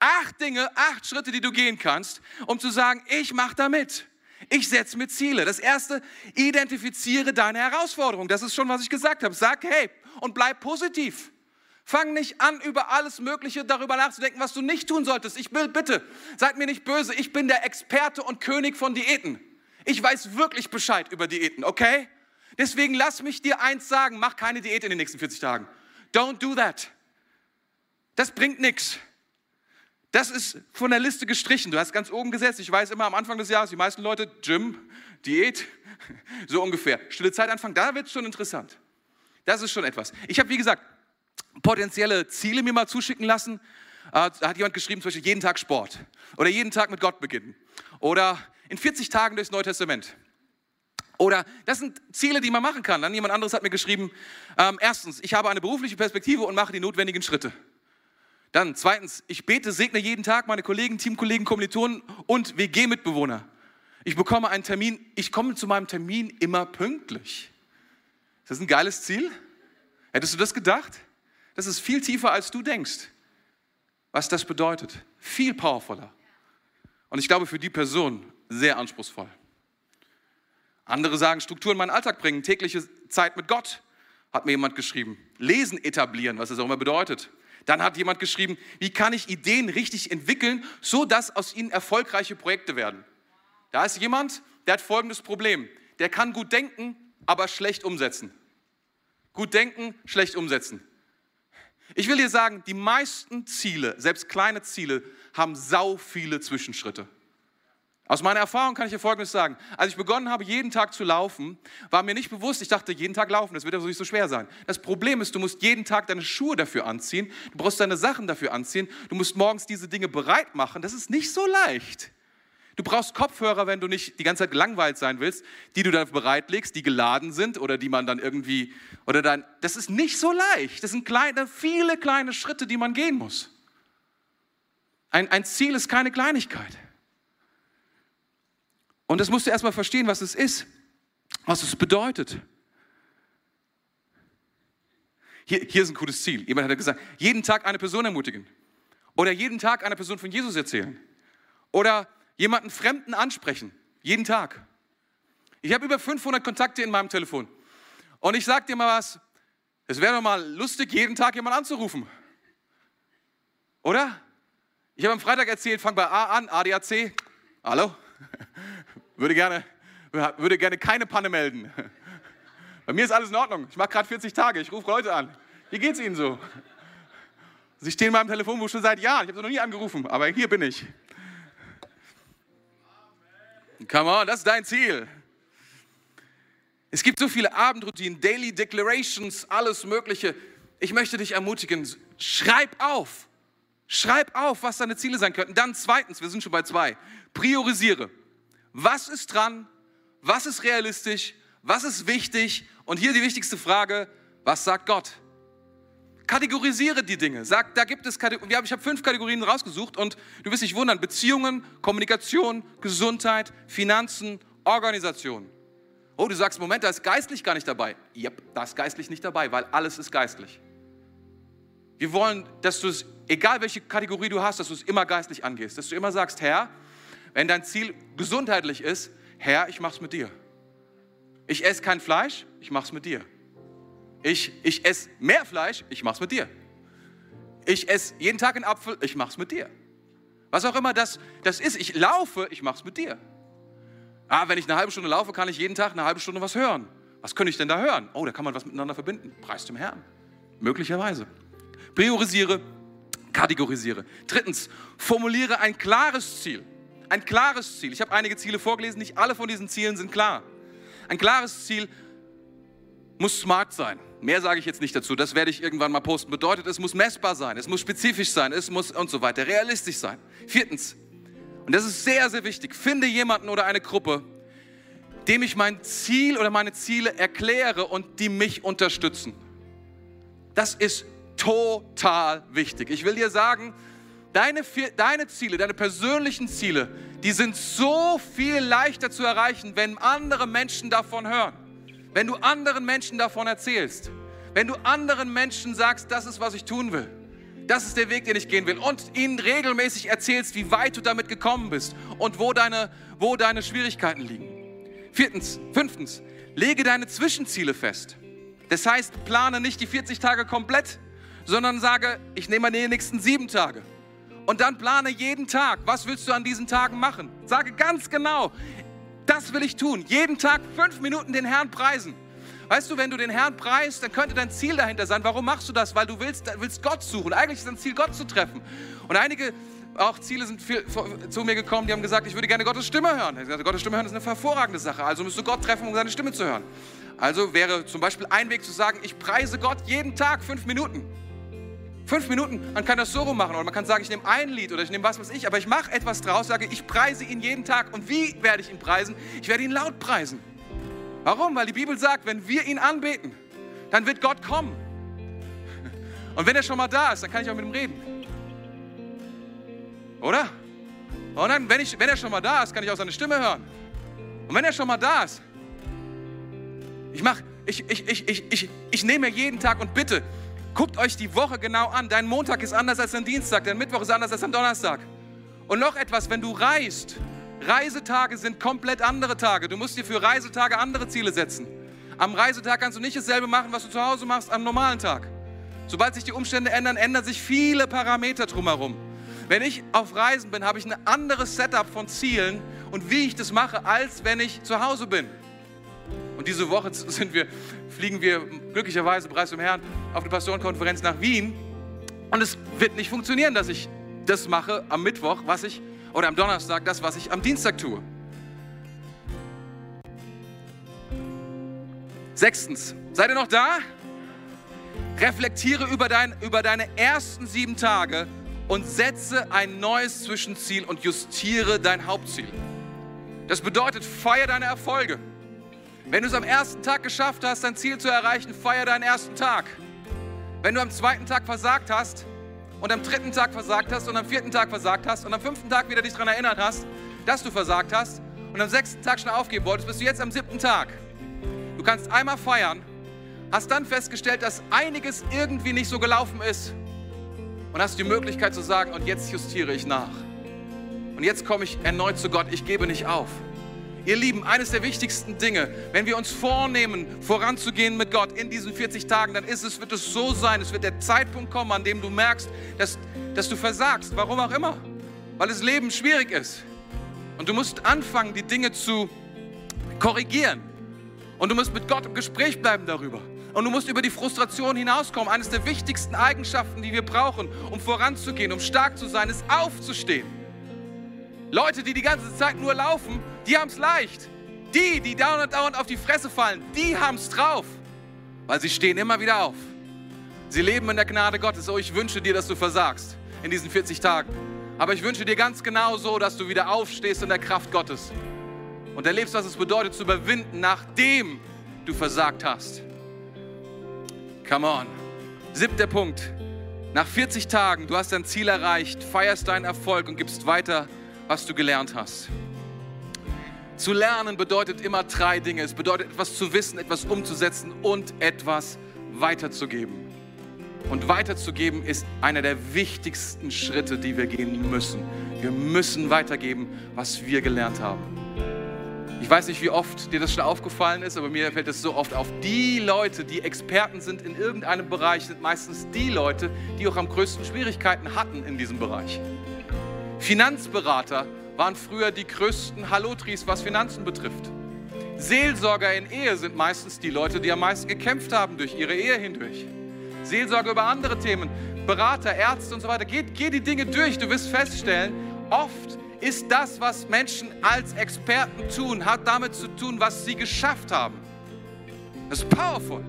Acht Dinge, acht Schritte, die du gehen kannst, um zu sagen, ich mache da mit. Ich setze mir Ziele. Das erste, identifiziere deine Herausforderung. Das ist schon, was ich gesagt habe. Sag, hey, und bleib positiv. Fang nicht an, über alles Mögliche darüber nachzudenken, was du nicht tun solltest. Ich will, bitte, seid mir nicht böse. Ich bin der Experte und König von Diäten. Ich weiß wirklich Bescheid über Diäten, okay? Deswegen lass mich dir eins sagen, mach keine Diät in den nächsten 40 Tagen. Don't do that. Das bringt nichts. Das ist von der Liste gestrichen. Du hast ganz oben gesetzt. Ich weiß immer am Anfang des Jahres, die meisten Leute, Gym, Diät, so ungefähr. Stille Zeit anfangen, da wird es schon interessant. Das ist schon etwas. Ich habe, wie gesagt, potenzielle Ziele mir mal zuschicken lassen. Äh, da hat jemand geschrieben, zum Beispiel jeden Tag Sport oder jeden Tag mit Gott beginnen oder in 40 Tagen durchs Neue Testament. Oder das sind Ziele, die man machen kann. Dann jemand anderes hat mir geschrieben, ähm, erstens, ich habe eine berufliche Perspektive und mache die notwendigen Schritte. Dann zweitens, ich bete, segne jeden Tag meine Kollegen, Teamkollegen, Kommilitonen und WG-Mitbewohner. Ich bekomme einen Termin, ich komme zu meinem Termin immer pünktlich. Ist das ein geiles Ziel? Hättest du das gedacht? Das ist viel tiefer, als du denkst, was das bedeutet. Viel powervoller. Und ich glaube, für die Person sehr anspruchsvoll. Andere sagen, Struktur in meinen Alltag bringen, tägliche Zeit mit Gott, hat mir jemand geschrieben. Lesen etablieren, was das auch immer bedeutet. Dann hat jemand geschrieben, wie kann ich Ideen richtig entwickeln, so dass aus ihnen erfolgreiche Projekte werden. Da ist jemand, der hat folgendes Problem. Der kann gut denken, aber schlecht umsetzen. Gut denken, schlecht umsetzen. Ich will dir sagen, die meisten Ziele, selbst kleine Ziele, haben sau viele Zwischenschritte. Aus meiner Erfahrung kann ich dir Folgendes sagen. Als ich begonnen habe, jeden Tag zu laufen, war mir nicht bewusst, ich dachte, jeden Tag laufen, das wird ja nicht so schwer sein. Das Problem ist, du musst jeden Tag deine Schuhe dafür anziehen, du brauchst deine Sachen dafür anziehen, du musst morgens diese Dinge bereit machen. Das ist nicht so leicht. Du brauchst Kopfhörer, wenn du nicht die ganze Zeit gelangweilt sein willst, die du dann bereitlegst, die geladen sind oder die man dann irgendwie, oder dann, das ist nicht so leicht. Das sind kleine, viele kleine Schritte, die man gehen muss. Ein, ein Ziel ist keine Kleinigkeit. Und das musst du erstmal verstehen, was es ist, was es bedeutet. Hier, hier ist ein gutes Ziel. Jemand hat gesagt, jeden Tag eine Person ermutigen. Oder jeden Tag einer Person von Jesus erzählen. Oder jemanden Fremden ansprechen. Jeden Tag. Ich habe über 500 Kontakte in meinem Telefon. Und ich sage dir mal was, es wäre doch mal lustig, jeden Tag jemanden anzurufen. Oder? Ich habe am Freitag erzählt, fang bei A an, ADAC. Hallo? Würde gerne, würde gerne keine Panne melden. Bei mir ist alles in Ordnung. Ich mache gerade 40 Tage. Ich rufe Leute an. Wie geht es Ihnen so? Sie stehen in meinem Telefonbuch schon seit Jahren. Ich habe sie noch nie angerufen, aber hier bin ich. Come on, das ist dein Ziel. Es gibt so viele Abendroutinen, Daily Declarations, alles Mögliche. Ich möchte dich ermutigen, schreib auf. Schreib auf, was deine Ziele sein könnten. Dann zweitens, wir sind schon bei zwei, priorisiere. Was ist dran? Was ist realistisch? Was ist wichtig? Und hier die wichtigste Frage, was sagt Gott? Kategorisiere die Dinge. Sag, da gibt es Kategorien. Ich habe fünf Kategorien rausgesucht und du wirst dich wundern. Beziehungen, Kommunikation, Gesundheit, Finanzen, Organisation. Oh, du sagst, Moment, da ist geistlich gar nicht dabei. Yep, da ist geistlich nicht dabei, weil alles ist geistlich. Wir wollen, dass du es, egal welche Kategorie du hast, dass du es immer geistlich angehst. Dass du immer sagst, Herr, wenn dein Ziel gesundheitlich ist, Herr, ich mach's mit dir. Ich esse kein Fleisch, ich mach's mit dir. Ich, ich esse mehr Fleisch, ich mach's mit dir. Ich esse jeden Tag einen Apfel, ich mach's mit dir. Was auch immer das, das ist, ich laufe, ich mach's mit dir. Ah, wenn ich eine halbe Stunde laufe, kann ich jeden Tag eine halbe Stunde was hören. Was könnte ich denn da hören? Oh, da kann man was miteinander verbinden. Preis dem Herrn. Möglicherweise. Priorisiere, kategorisiere. Drittens, formuliere ein klares Ziel. Ein klares Ziel. Ich habe einige Ziele vorgelesen, nicht alle von diesen Zielen sind klar. Ein klares Ziel muss smart sein. Mehr sage ich jetzt nicht dazu, das werde ich irgendwann mal posten. Bedeutet, es muss messbar sein, es muss spezifisch sein, es muss und so weiter, realistisch sein. Viertens, und das ist sehr, sehr wichtig, finde jemanden oder eine Gruppe, dem ich mein Ziel oder meine Ziele erkläre und die mich unterstützen. Das ist total wichtig. Ich will dir sagen, Deine, deine Ziele, deine persönlichen Ziele, die sind so viel leichter zu erreichen, wenn andere Menschen davon hören. Wenn du anderen Menschen davon erzählst. Wenn du anderen Menschen sagst, das ist, was ich tun will. Das ist der Weg, den ich gehen will. Und ihnen regelmäßig erzählst, wie weit du damit gekommen bist und wo deine, wo deine Schwierigkeiten liegen. Viertens, fünftens, lege deine Zwischenziele fest. Das heißt, plane nicht die 40 Tage komplett, sondern sage, ich nehme die nächsten sieben Tage. Und dann plane jeden Tag, was willst du an diesen Tagen machen? Sage ganz genau, das will ich tun. Jeden Tag fünf Minuten den Herrn preisen. Weißt du, wenn du den Herrn preist, dann könnte dein Ziel dahinter sein. Warum machst du das? Weil du willst, willst Gott suchen. Eigentlich ist dein Ziel, Gott zu treffen. Und einige auch Ziele sind viel, zu mir gekommen, die haben gesagt, ich würde gerne Gottes Stimme hören. Ich gesagt, Gottes Stimme hören ist eine hervorragende Sache. Also musst du Gott treffen, um seine Stimme zu hören. Also wäre zum Beispiel ein Weg zu sagen, ich preise Gott jeden Tag fünf Minuten. Fünf Minuten, man kann das so rum machen oder man kann sagen, ich nehme ein Lied oder ich nehme was weiß ich, aber ich mache etwas draus, sage, ich preise ihn jeden Tag. Und wie werde ich ihn preisen? Ich werde ihn laut preisen. Warum? Weil die Bibel sagt, wenn wir ihn anbeten, dann wird Gott kommen. Und wenn er schon mal da ist, dann kann ich auch mit ihm reden. Oder? Und dann, wenn, ich, wenn er schon mal da ist, kann ich auch seine Stimme hören. Und wenn er schon mal da ist, ich mache, ich, ich, ich, ich, ich, ich nehme jeden Tag und bitte, Guckt euch die Woche genau an. Dein Montag ist anders als dein Dienstag, dein Mittwoch ist anders als dein Donnerstag. Und noch etwas, wenn du reist, Reisetage sind komplett andere Tage. Du musst dir für Reisetage andere Ziele setzen. Am Reisetag kannst du nicht dasselbe machen, was du zu Hause machst am normalen Tag. Sobald sich die Umstände ändern, ändern sich viele Parameter drumherum. Wenn ich auf Reisen bin, habe ich ein anderes Setup von Zielen und wie ich das mache, als wenn ich zu Hause bin. Und diese Woche sind wir, fliegen wir glücklicherweise, preis dem Herrn, auf eine Pastorenkonferenz nach Wien. Und es wird nicht funktionieren, dass ich das mache am Mittwoch, was ich, oder am Donnerstag, das, was ich am Dienstag tue. Sechstens, seid ihr noch da? Reflektiere über, dein, über deine ersten sieben Tage und setze ein neues Zwischenziel und justiere dein Hauptziel. Das bedeutet, feier deine Erfolge. Wenn du es am ersten Tag geschafft hast, dein Ziel zu erreichen, feier deinen ersten Tag. Wenn du am zweiten Tag versagt hast und am dritten Tag versagt hast und am vierten Tag versagt hast und am fünften Tag wieder dich daran erinnert hast, dass du versagt hast und am sechsten Tag schon aufgeben wolltest, bist du jetzt am siebten Tag. Du kannst einmal feiern, hast dann festgestellt, dass einiges irgendwie nicht so gelaufen ist und hast die Möglichkeit zu sagen, und jetzt justiere ich nach. Und jetzt komme ich erneut zu Gott, ich gebe nicht auf. Ihr Lieben, eines der wichtigsten Dinge, wenn wir uns vornehmen, voranzugehen mit Gott in diesen 40 Tagen, dann ist es, wird es so sein, es wird der Zeitpunkt kommen, an dem du merkst, dass, dass du versagst, warum auch immer, weil das Leben schwierig ist. Und du musst anfangen, die Dinge zu korrigieren. Und du musst mit Gott im Gespräch bleiben darüber. Und du musst über die Frustration hinauskommen. Eines der wichtigsten Eigenschaften, die wir brauchen, um voranzugehen, um stark zu sein, ist aufzustehen. Leute, die die ganze Zeit nur laufen, die haben es leicht. Die, die dauernd und dauernd auf die Fresse fallen, die haben es drauf. Weil sie stehen immer wieder auf. Sie leben in der Gnade Gottes. Oh, ich wünsche dir, dass du versagst in diesen 40 Tagen. Aber ich wünsche dir ganz genau so, dass du wieder aufstehst in der Kraft Gottes und erlebst, was es bedeutet zu überwinden, nachdem du versagt hast. Come on. Siebter Punkt. Nach 40 Tagen, du hast dein Ziel erreicht, feierst deinen Erfolg und gibst weiter, was du gelernt hast. Zu lernen bedeutet immer drei Dinge. Es bedeutet etwas zu wissen, etwas umzusetzen und etwas weiterzugeben. Und weiterzugeben ist einer der wichtigsten Schritte, die wir gehen müssen. Wir müssen weitergeben, was wir gelernt haben. Ich weiß nicht, wie oft dir das schon aufgefallen ist, aber mir fällt es so oft auf. Die Leute, die Experten sind in irgendeinem Bereich, sind meistens die Leute, die auch am größten Schwierigkeiten hatten in diesem Bereich. Finanzberater waren früher die größten Hallotris, was Finanzen betrifft. Seelsorger in Ehe sind meistens die Leute, die am meisten gekämpft haben durch ihre Ehe hindurch. Seelsorger über andere Themen, Berater, Ärzte und so weiter. Geh, geh die Dinge durch, du wirst feststellen, oft ist das, was Menschen als Experten tun, hat damit zu tun, was sie geschafft haben. Das ist powerful.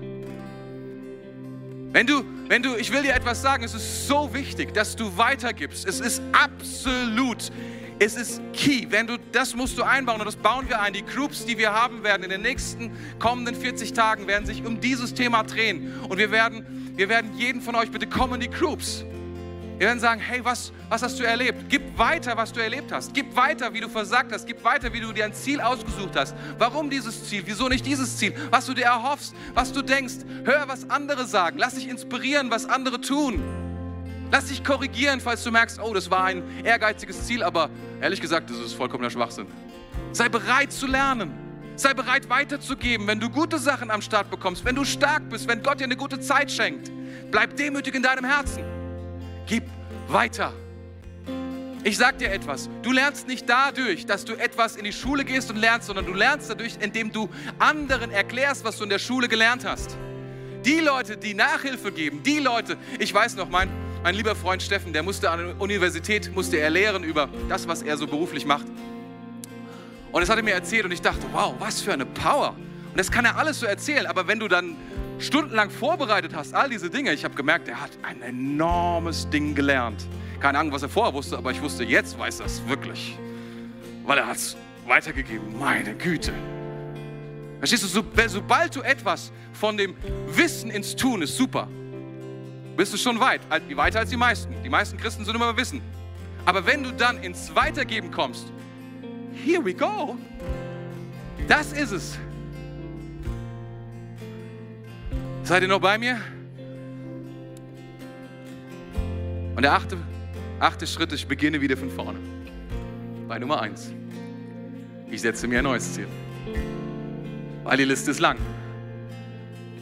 Wenn du, wenn du, ich will dir etwas sagen, es ist so wichtig, dass du weitergibst. Es ist absolut, es ist key. Wenn du, das musst du einbauen und das bauen wir ein. Die Groups, die wir haben werden in den nächsten kommenden 40 Tagen, werden sich um dieses Thema drehen. Und wir werden, wir werden jeden von euch bitte kommen in die Groups. Wir werden sagen, hey, was, was hast du erlebt? Gib weiter, was du erlebt hast. Gib weiter, wie du versagt hast. Gib weiter, wie du dir ein Ziel ausgesucht hast. Warum dieses Ziel? Wieso nicht dieses Ziel? Was du dir erhoffst, was du denkst. Hör, was andere sagen. Lass dich inspirieren, was andere tun. Lass dich korrigieren, falls du merkst, oh, das war ein ehrgeiziges Ziel, aber ehrlich gesagt, das ist vollkommener Schwachsinn. Sei bereit zu lernen. Sei bereit weiterzugeben, wenn du gute Sachen am Start bekommst, wenn du stark bist, wenn Gott dir eine gute Zeit schenkt. Bleib demütig in deinem Herzen. Gib weiter. Ich sag dir etwas. Du lernst nicht dadurch, dass du etwas in die Schule gehst und lernst, sondern du lernst dadurch, indem du anderen erklärst, was du in der Schule gelernt hast. Die Leute, die Nachhilfe geben, die Leute, ich weiß noch, mein, mein lieber Freund Steffen, der musste an der Universität, musste er lehren über das, was er so beruflich macht. Und das hat er mir erzählt und ich dachte, wow, was für eine Power. Und das kann er alles so erzählen, aber wenn du dann stundenlang vorbereitet hast, all diese Dinge, ich habe gemerkt, er hat ein enormes Ding gelernt. Keine Ahnung, was er vorher wusste, aber ich wusste, jetzt weiß er es wirklich. Weil er hat es weitergegeben. Meine Güte. Verstehst du, so, sobald du etwas von dem Wissen ins Tun ist super, bist du schon weit, weiter als die meisten. Die meisten Christen sind immer Wissen. Aber wenn du dann ins Weitergeben kommst, here we go. Das ist es. Seid ihr noch bei mir? Und der achte, achte Schritt ist, ich beginne wieder von vorne. Bei Nummer eins. Ich setze mir ein neues Ziel. Weil die Liste ist lang.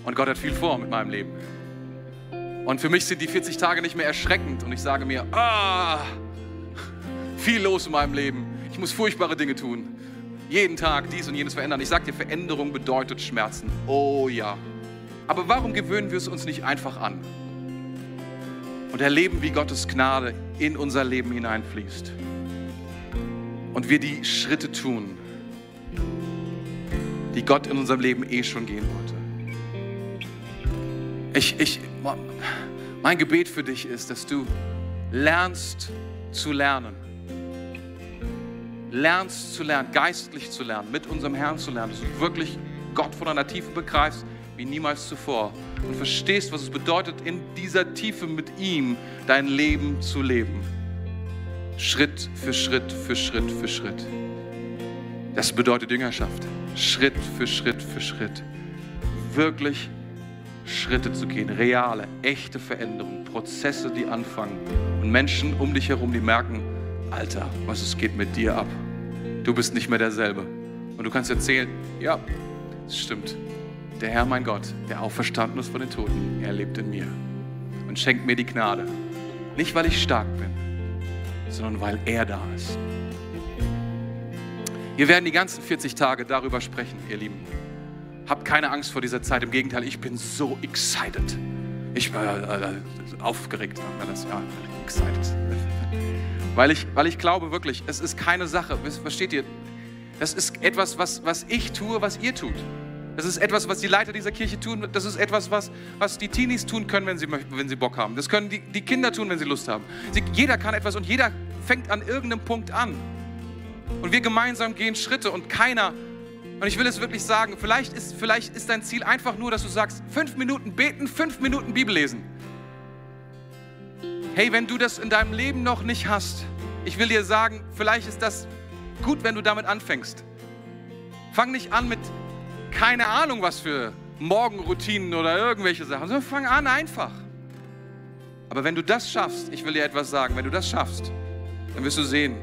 Und Gott hat viel vor mit meinem Leben. Und für mich sind die 40 Tage nicht mehr erschreckend. Und ich sage mir, ah, viel los in meinem Leben. Ich muss furchtbare Dinge tun. Jeden Tag dies und jenes verändern. Ich sage dir, Veränderung bedeutet Schmerzen. Oh ja. Aber warum gewöhnen wir es uns nicht einfach an? und erleben, wie Gottes Gnade in unser Leben hineinfließt. Und wir die Schritte tun, die Gott in unserem Leben eh schon gehen wollte. Ich, ich, mein Gebet für dich ist, dass du lernst zu lernen. Lernst zu lernen, geistlich zu lernen, mit unserem Herrn zu lernen, dass du wirklich Gott von einer Tiefe begreifst wie niemals zuvor und verstehst, was es bedeutet, in dieser Tiefe mit ihm dein Leben zu leben. Schritt für Schritt für Schritt für Schritt. Das bedeutet Jüngerschaft. Schritt für Schritt für Schritt. Wirklich Schritte zu gehen, reale, echte Veränderungen, Prozesse, die anfangen und Menschen um dich herum, die merken, Alter, was es geht mit dir ab. Du bist nicht mehr derselbe. Und du kannst erzählen, ja, es stimmt. Der Herr, mein Gott, der auferstanden ist von den Toten, er lebt in mir und schenkt mir die Gnade. Nicht, weil ich stark bin, sondern weil er da ist. Wir werden die ganzen 40 Tage darüber sprechen, ihr Lieben. Habt keine Angst vor dieser Zeit. Im Gegenteil, ich bin so excited. Ich bin äh, äh, aufgeregt, sagt das. Ja, excited. Weil ich, weil ich glaube wirklich, es ist keine Sache. Versteht ihr? Das ist etwas, was, was ich tue, was ihr tut. Das ist etwas, was die Leiter dieser Kirche tun. Das ist etwas, was, was die Teenies tun können, wenn sie, wenn sie Bock haben. Das können die, die Kinder tun, wenn sie Lust haben. Sie, jeder kann etwas und jeder fängt an irgendeinem Punkt an. Und wir gemeinsam gehen Schritte und keiner und ich will es wirklich sagen, vielleicht ist, vielleicht ist dein Ziel einfach nur, dass du sagst, fünf Minuten beten, fünf Minuten Bibel lesen. Hey, wenn du das in deinem Leben noch nicht hast, ich will dir sagen, vielleicht ist das gut, wenn du damit anfängst. Fang nicht an mit keine Ahnung was für Morgenroutinen oder irgendwelche Sachen, sondern fang an einfach. Aber wenn du das schaffst, ich will dir etwas sagen, wenn du das schaffst, dann wirst du sehen,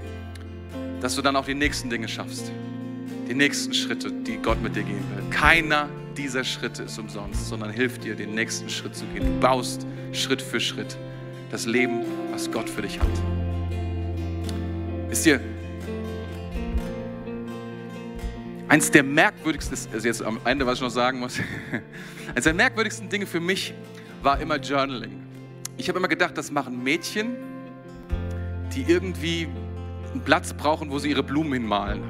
dass du dann auch die nächsten Dinge schaffst die nächsten Schritte, die Gott mit dir gehen will. Keiner dieser Schritte ist umsonst, sondern hilft dir, den nächsten Schritt zu gehen. Du baust Schritt für Schritt das Leben, was Gott für dich hat. Wisst ihr, eins der merkwürdigsten, also jetzt am Ende, was ich noch sagen muss, eins der merkwürdigsten Dinge für mich war immer Journaling. Ich habe immer gedacht, das machen Mädchen, die irgendwie einen Platz brauchen, wo sie ihre Blumen hinmalen.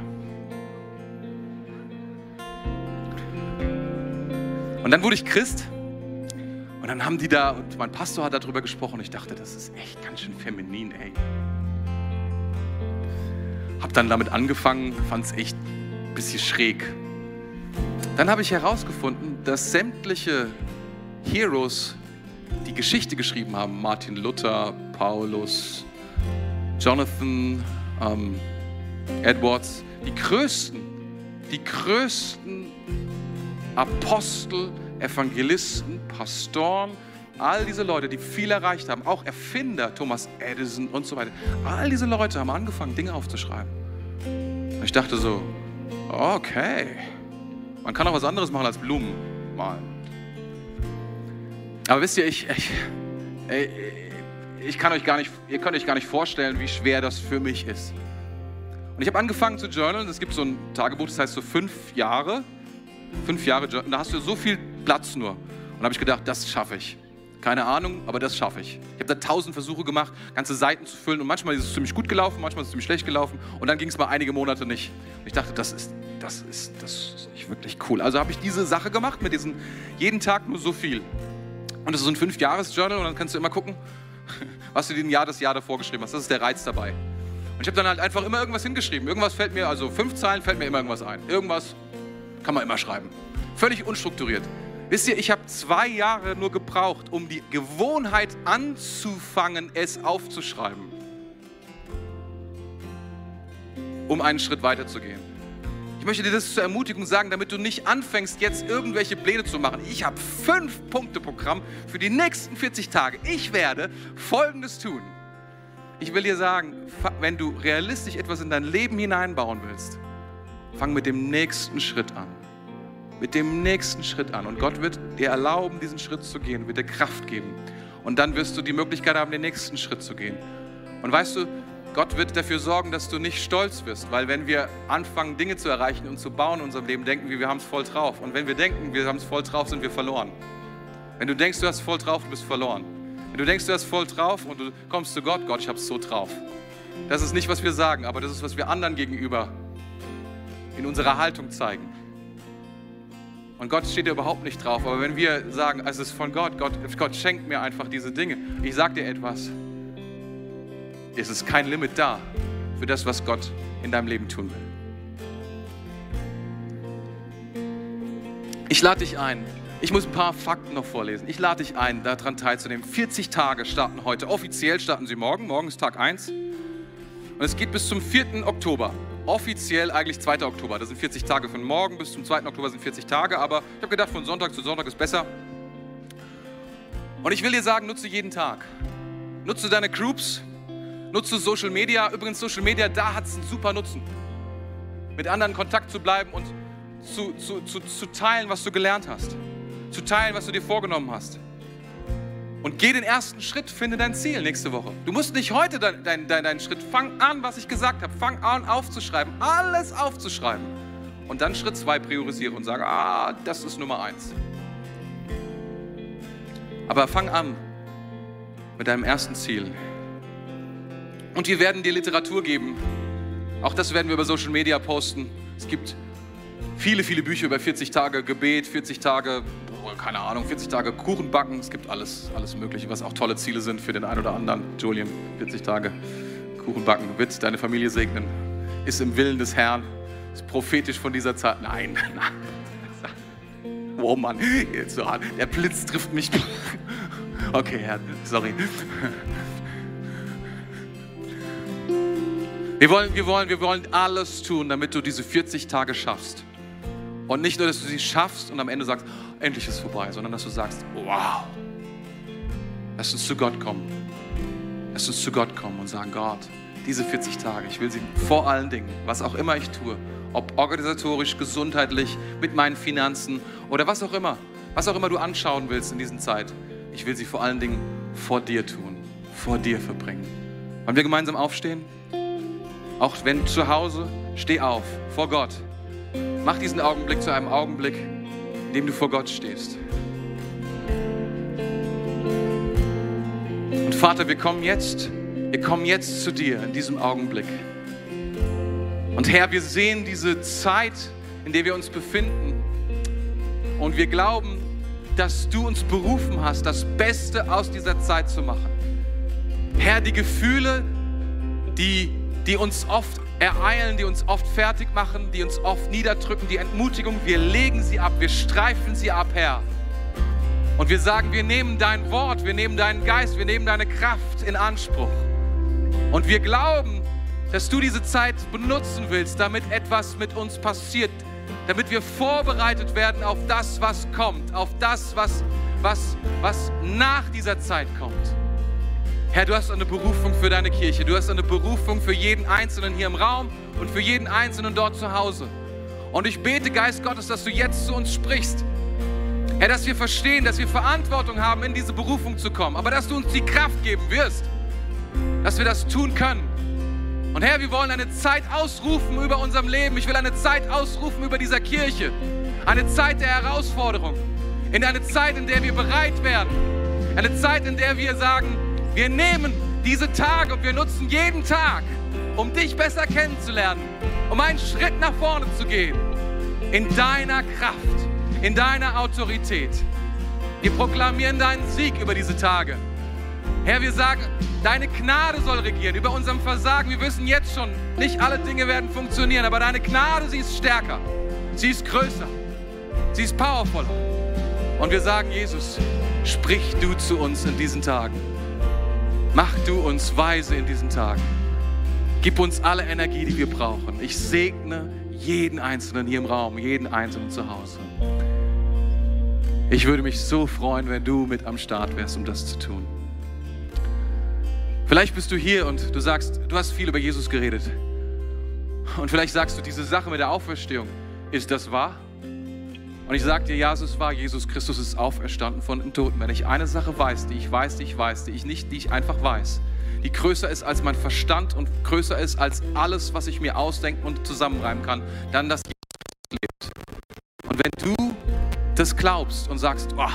Und dann wurde ich Christ und dann haben die da, und mein Pastor hat darüber gesprochen und ich dachte, das ist echt ganz schön feminin, ey. Hab dann damit angefangen, fand es echt bisschen schräg. Dann habe ich herausgefunden, dass sämtliche Heroes, die Geschichte geschrieben haben, Martin Luther, Paulus, Jonathan, ähm, Edwards, die größten, die größten Apostel, Evangelisten, Pastoren, all diese Leute, die viel erreicht haben, auch Erfinder, Thomas Edison und so weiter, all diese Leute haben angefangen, Dinge aufzuschreiben. Und ich dachte so, okay, man kann auch was anderes machen als Blumen malen. Aber wisst ihr, ich, ich, ich kann euch gar nicht, ihr könnt euch gar nicht vorstellen, wie schwer das für mich ist. Und ich habe angefangen zu journalen. Es gibt so ein Tagebuch, das heißt so fünf Jahre Fünf Jahre, da hast du so viel Platz nur. Und da habe ich gedacht, das schaffe ich. Keine Ahnung, aber das schaffe ich. Ich habe da tausend Versuche gemacht, ganze Seiten zu füllen und manchmal ist es ziemlich gut gelaufen, manchmal ist es ziemlich schlecht gelaufen und dann ging es mal einige Monate nicht. Und ich dachte, das ist, das ist, das ist nicht wirklich cool. Also habe ich diese Sache gemacht mit diesen jeden Tag nur so viel. Und das ist so ein Fünf-Jahres-Journal und dann kannst du immer gucken, was du dir ein Jahr das Jahr davor geschrieben hast. Das ist der Reiz dabei. Und ich habe dann halt einfach immer irgendwas hingeschrieben. Irgendwas fällt mir, also fünf Zeilen fällt mir immer irgendwas ein. Irgendwas kann man immer schreiben. Völlig unstrukturiert. Wisst ihr, ich habe zwei Jahre nur gebraucht, um die Gewohnheit anzufangen, es aufzuschreiben. Um einen Schritt weiter zu gehen. Ich möchte dir das zur Ermutigung sagen, damit du nicht anfängst, jetzt irgendwelche Pläne zu machen. Ich habe fünf Punkte Programm für die nächsten 40 Tage. Ich werde Folgendes tun. Ich will dir sagen, wenn du realistisch etwas in dein Leben hineinbauen willst, Fang mit dem nächsten Schritt an. Mit dem nächsten Schritt an. Und Gott wird dir erlauben, diesen Schritt zu gehen, wird dir Kraft geben. Und dann wirst du die Möglichkeit haben, den nächsten Schritt zu gehen. Und weißt du, Gott wird dafür sorgen, dass du nicht stolz wirst, weil wenn wir anfangen, Dinge zu erreichen und zu bauen in unserem Leben, denken wir, wir haben es voll drauf. Und wenn wir denken, wir haben es voll drauf, sind wir verloren. Wenn du denkst, du hast voll drauf, du bist verloren. Wenn du denkst, du hast voll drauf und du kommst zu Gott, Gott, ich habe es so drauf. Das ist nicht, was wir sagen, aber das ist, was wir anderen gegenüber in unserer Haltung zeigen. Und Gott steht ja überhaupt nicht drauf. Aber wenn wir sagen, es ist von Gott, Gott, Gott schenkt mir einfach diese Dinge. Ich sage dir etwas. Es ist kein Limit da für das, was Gott in deinem Leben tun will. Ich lade dich ein. Ich muss ein paar Fakten noch vorlesen. Ich lade dich ein, daran teilzunehmen. 40 Tage starten heute. Offiziell starten sie morgen. Morgen ist Tag 1. Und es geht bis zum 4. Oktober offiziell eigentlich 2. Oktober. Das sind 40 Tage von morgen bis zum 2. Oktober sind 40 Tage, aber ich habe gedacht, von Sonntag zu Sonntag ist besser. Und ich will dir sagen, nutze jeden Tag. Nutze deine Groups, nutze Social Media. Übrigens, Social Media, da hat es einen super Nutzen. Mit anderen in Kontakt zu bleiben und zu, zu, zu, zu teilen, was du gelernt hast. Zu teilen, was du dir vorgenommen hast. Und geh den ersten Schritt, finde dein Ziel nächste Woche. Du musst nicht heute deinen dein, dein, dein Schritt, fang an, was ich gesagt habe. Fang an aufzuschreiben, alles aufzuschreiben. Und dann Schritt zwei priorisiere und sage, ah, das ist Nummer eins. Aber fang an mit deinem ersten Ziel. Und wir werden dir Literatur geben. Auch das werden wir über Social Media posten. Es gibt viele, viele Bücher über 40 Tage Gebet, 40 Tage keine Ahnung, 40 Tage Kuchen backen. Es gibt alles, alles Mögliche, was auch tolle Ziele sind für den einen oder anderen. Julian, 40 Tage Kuchen backen, wird deine Familie segnen, ist im Willen des Herrn, ist prophetisch von dieser Zeit. Nein, nein. Oh Mann, jetzt so hart. Der Blitz trifft mich. Okay, Herr, sorry. Wir wollen, wir, wollen, wir wollen alles tun, damit du diese 40 Tage schaffst. Und nicht nur, dass du sie schaffst und am Ende sagst, endlich ist vorbei, sondern dass du sagst, wow, lass uns zu Gott kommen. Lass uns zu Gott kommen und sagen, Gott, diese 40 Tage, ich will sie vor allen Dingen, was auch immer ich tue, ob organisatorisch, gesundheitlich, mit meinen Finanzen oder was auch immer, was auch immer du anschauen willst in diesen Zeit, ich will sie vor allen Dingen vor dir tun, vor dir verbringen. Wollen wir gemeinsam aufstehen? Auch wenn zu Hause, steh auf, vor Gott. Mach diesen Augenblick zu einem Augenblick, in dem du vor Gott stehst. Und Vater, wir kommen jetzt, wir kommen jetzt zu dir in diesem Augenblick. Und Herr, wir sehen diese Zeit, in der wir uns befinden. Und wir glauben, dass du uns berufen hast, das Beste aus dieser Zeit zu machen. Herr, die Gefühle, die, die uns oft ereilen, die uns oft fertig machen, die uns oft niederdrücken, die Entmutigung, wir legen sie ab, wir streifen sie ab, Herr. Und wir sagen, wir nehmen dein Wort, wir nehmen deinen Geist, wir nehmen deine Kraft in Anspruch. Und wir glauben, dass du diese Zeit benutzen willst, damit etwas mit uns passiert, damit wir vorbereitet werden auf das, was kommt, auf das, was, was, was nach dieser Zeit kommt. Herr, du hast eine Berufung für deine Kirche. Du hast eine Berufung für jeden Einzelnen hier im Raum und für jeden Einzelnen dort zu Hause. Und ich bete, Geist Gottes, dass du jetzt zu uns sprichst. Herr, dass wir verstehen, dass wir Verantwortung haben, in diese Berufung zu kommen. Aber dass du uns die Kraft geben wirst, dass wir das tun können. Und Herr, wir wollen eine Zeit ausrufen über unserem Leben. Ich will eine Zeit ausrufen über dieser Kirche. Eine Zeit der Herausforderung. In eine Zeit, in der wir bereit werden. Eine Zeit, in der wir sagen, wir nehmen diese Tage und wir nutzen jeden Tag, um dich besser kennenzulernen, um einen Schritt nach vorne zu gehen. In deiner Kraft, in deiner Autorität. Wir proklamieren deinen Sieg über diese Tage. Herr, wir sagen, deine Gnade soll regieren über unserem Versagen. Wir wissen jetzt schon, nicht alle Dinge werden funktionieren, aber deine Gnade, sie ist stärker. Sie ist größer. Sie ist powervoller. Und wir sagen, Jesus, sprich du zu uns in diesen Tagen. Mach du uns weise in diesen Tagen. Gib uns alle Energie, die wir brauchen. Ich segne jeden Einzelnen hier im Raum, jeden Einzelnen zu Hause. Ich würde mich so freuen, wenn du mit am Start wärst, um das zu tun. Vielleicht bist du hier und du sagst, du hast viel über Jesus geredet. Und vielleicht sagst du, diese Sache mit der Auferstehung, ist das wahr? Und ich sage dir, ja, es wahr, Jesus Christus ist auferstanden von den Toten. Wenn ich eine Sache weiß, die ich weiß, die ich weiß, die ich nicht, die ich einfach weiß, die größer ist als mein Verstand und größer ist als alles, was ich mir ausdenken und zusammenreimen kann, dann, dass Jesus lebt. Und wenn du das glaubst und sagst, oh,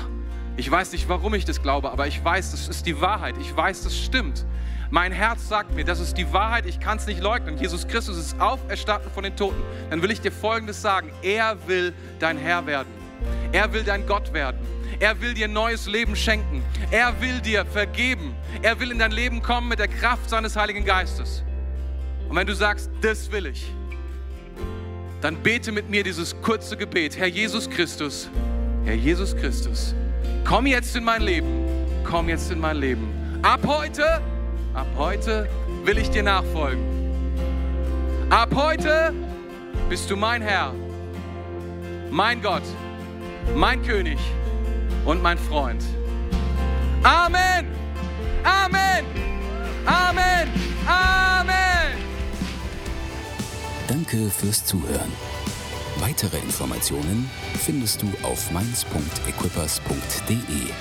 Ich weiß nicht, warum ich das glaube, aber ich weiß, das ist die Wahrheit. Ich weiß, das stimmt. Mein Herz sagt mir, das ist die Wahrheit, ich kann es nicht leugnen. Jesus Christus ist auferstanden von den Toten. Dann will ich dir Folgendes sagen. Er will dein Herr werden. Er will dein Gott werden. Er will dir neues Leben schenken. Er will dir vergeben. Er will in dein Leben kommen mit der Kraft seines Heiligen Geistes. Und wenn du sagst, das will ich, dann bete mit mir dieses kurze Gebet. Herr Jesus Christus, Herr Jesus Christus, komm jetzt in mein Leben. Komm jetzt in mein Leben. Ab heute Ab heute will ich dir nachfolgen. Ab heute bist du mein Herr, mein Gott, mein König und mein Freund. Amen. Amen. Amen. Amen. Danke fürs Zuhören. Weitere Informationen findest du auf mainz.equippers.de.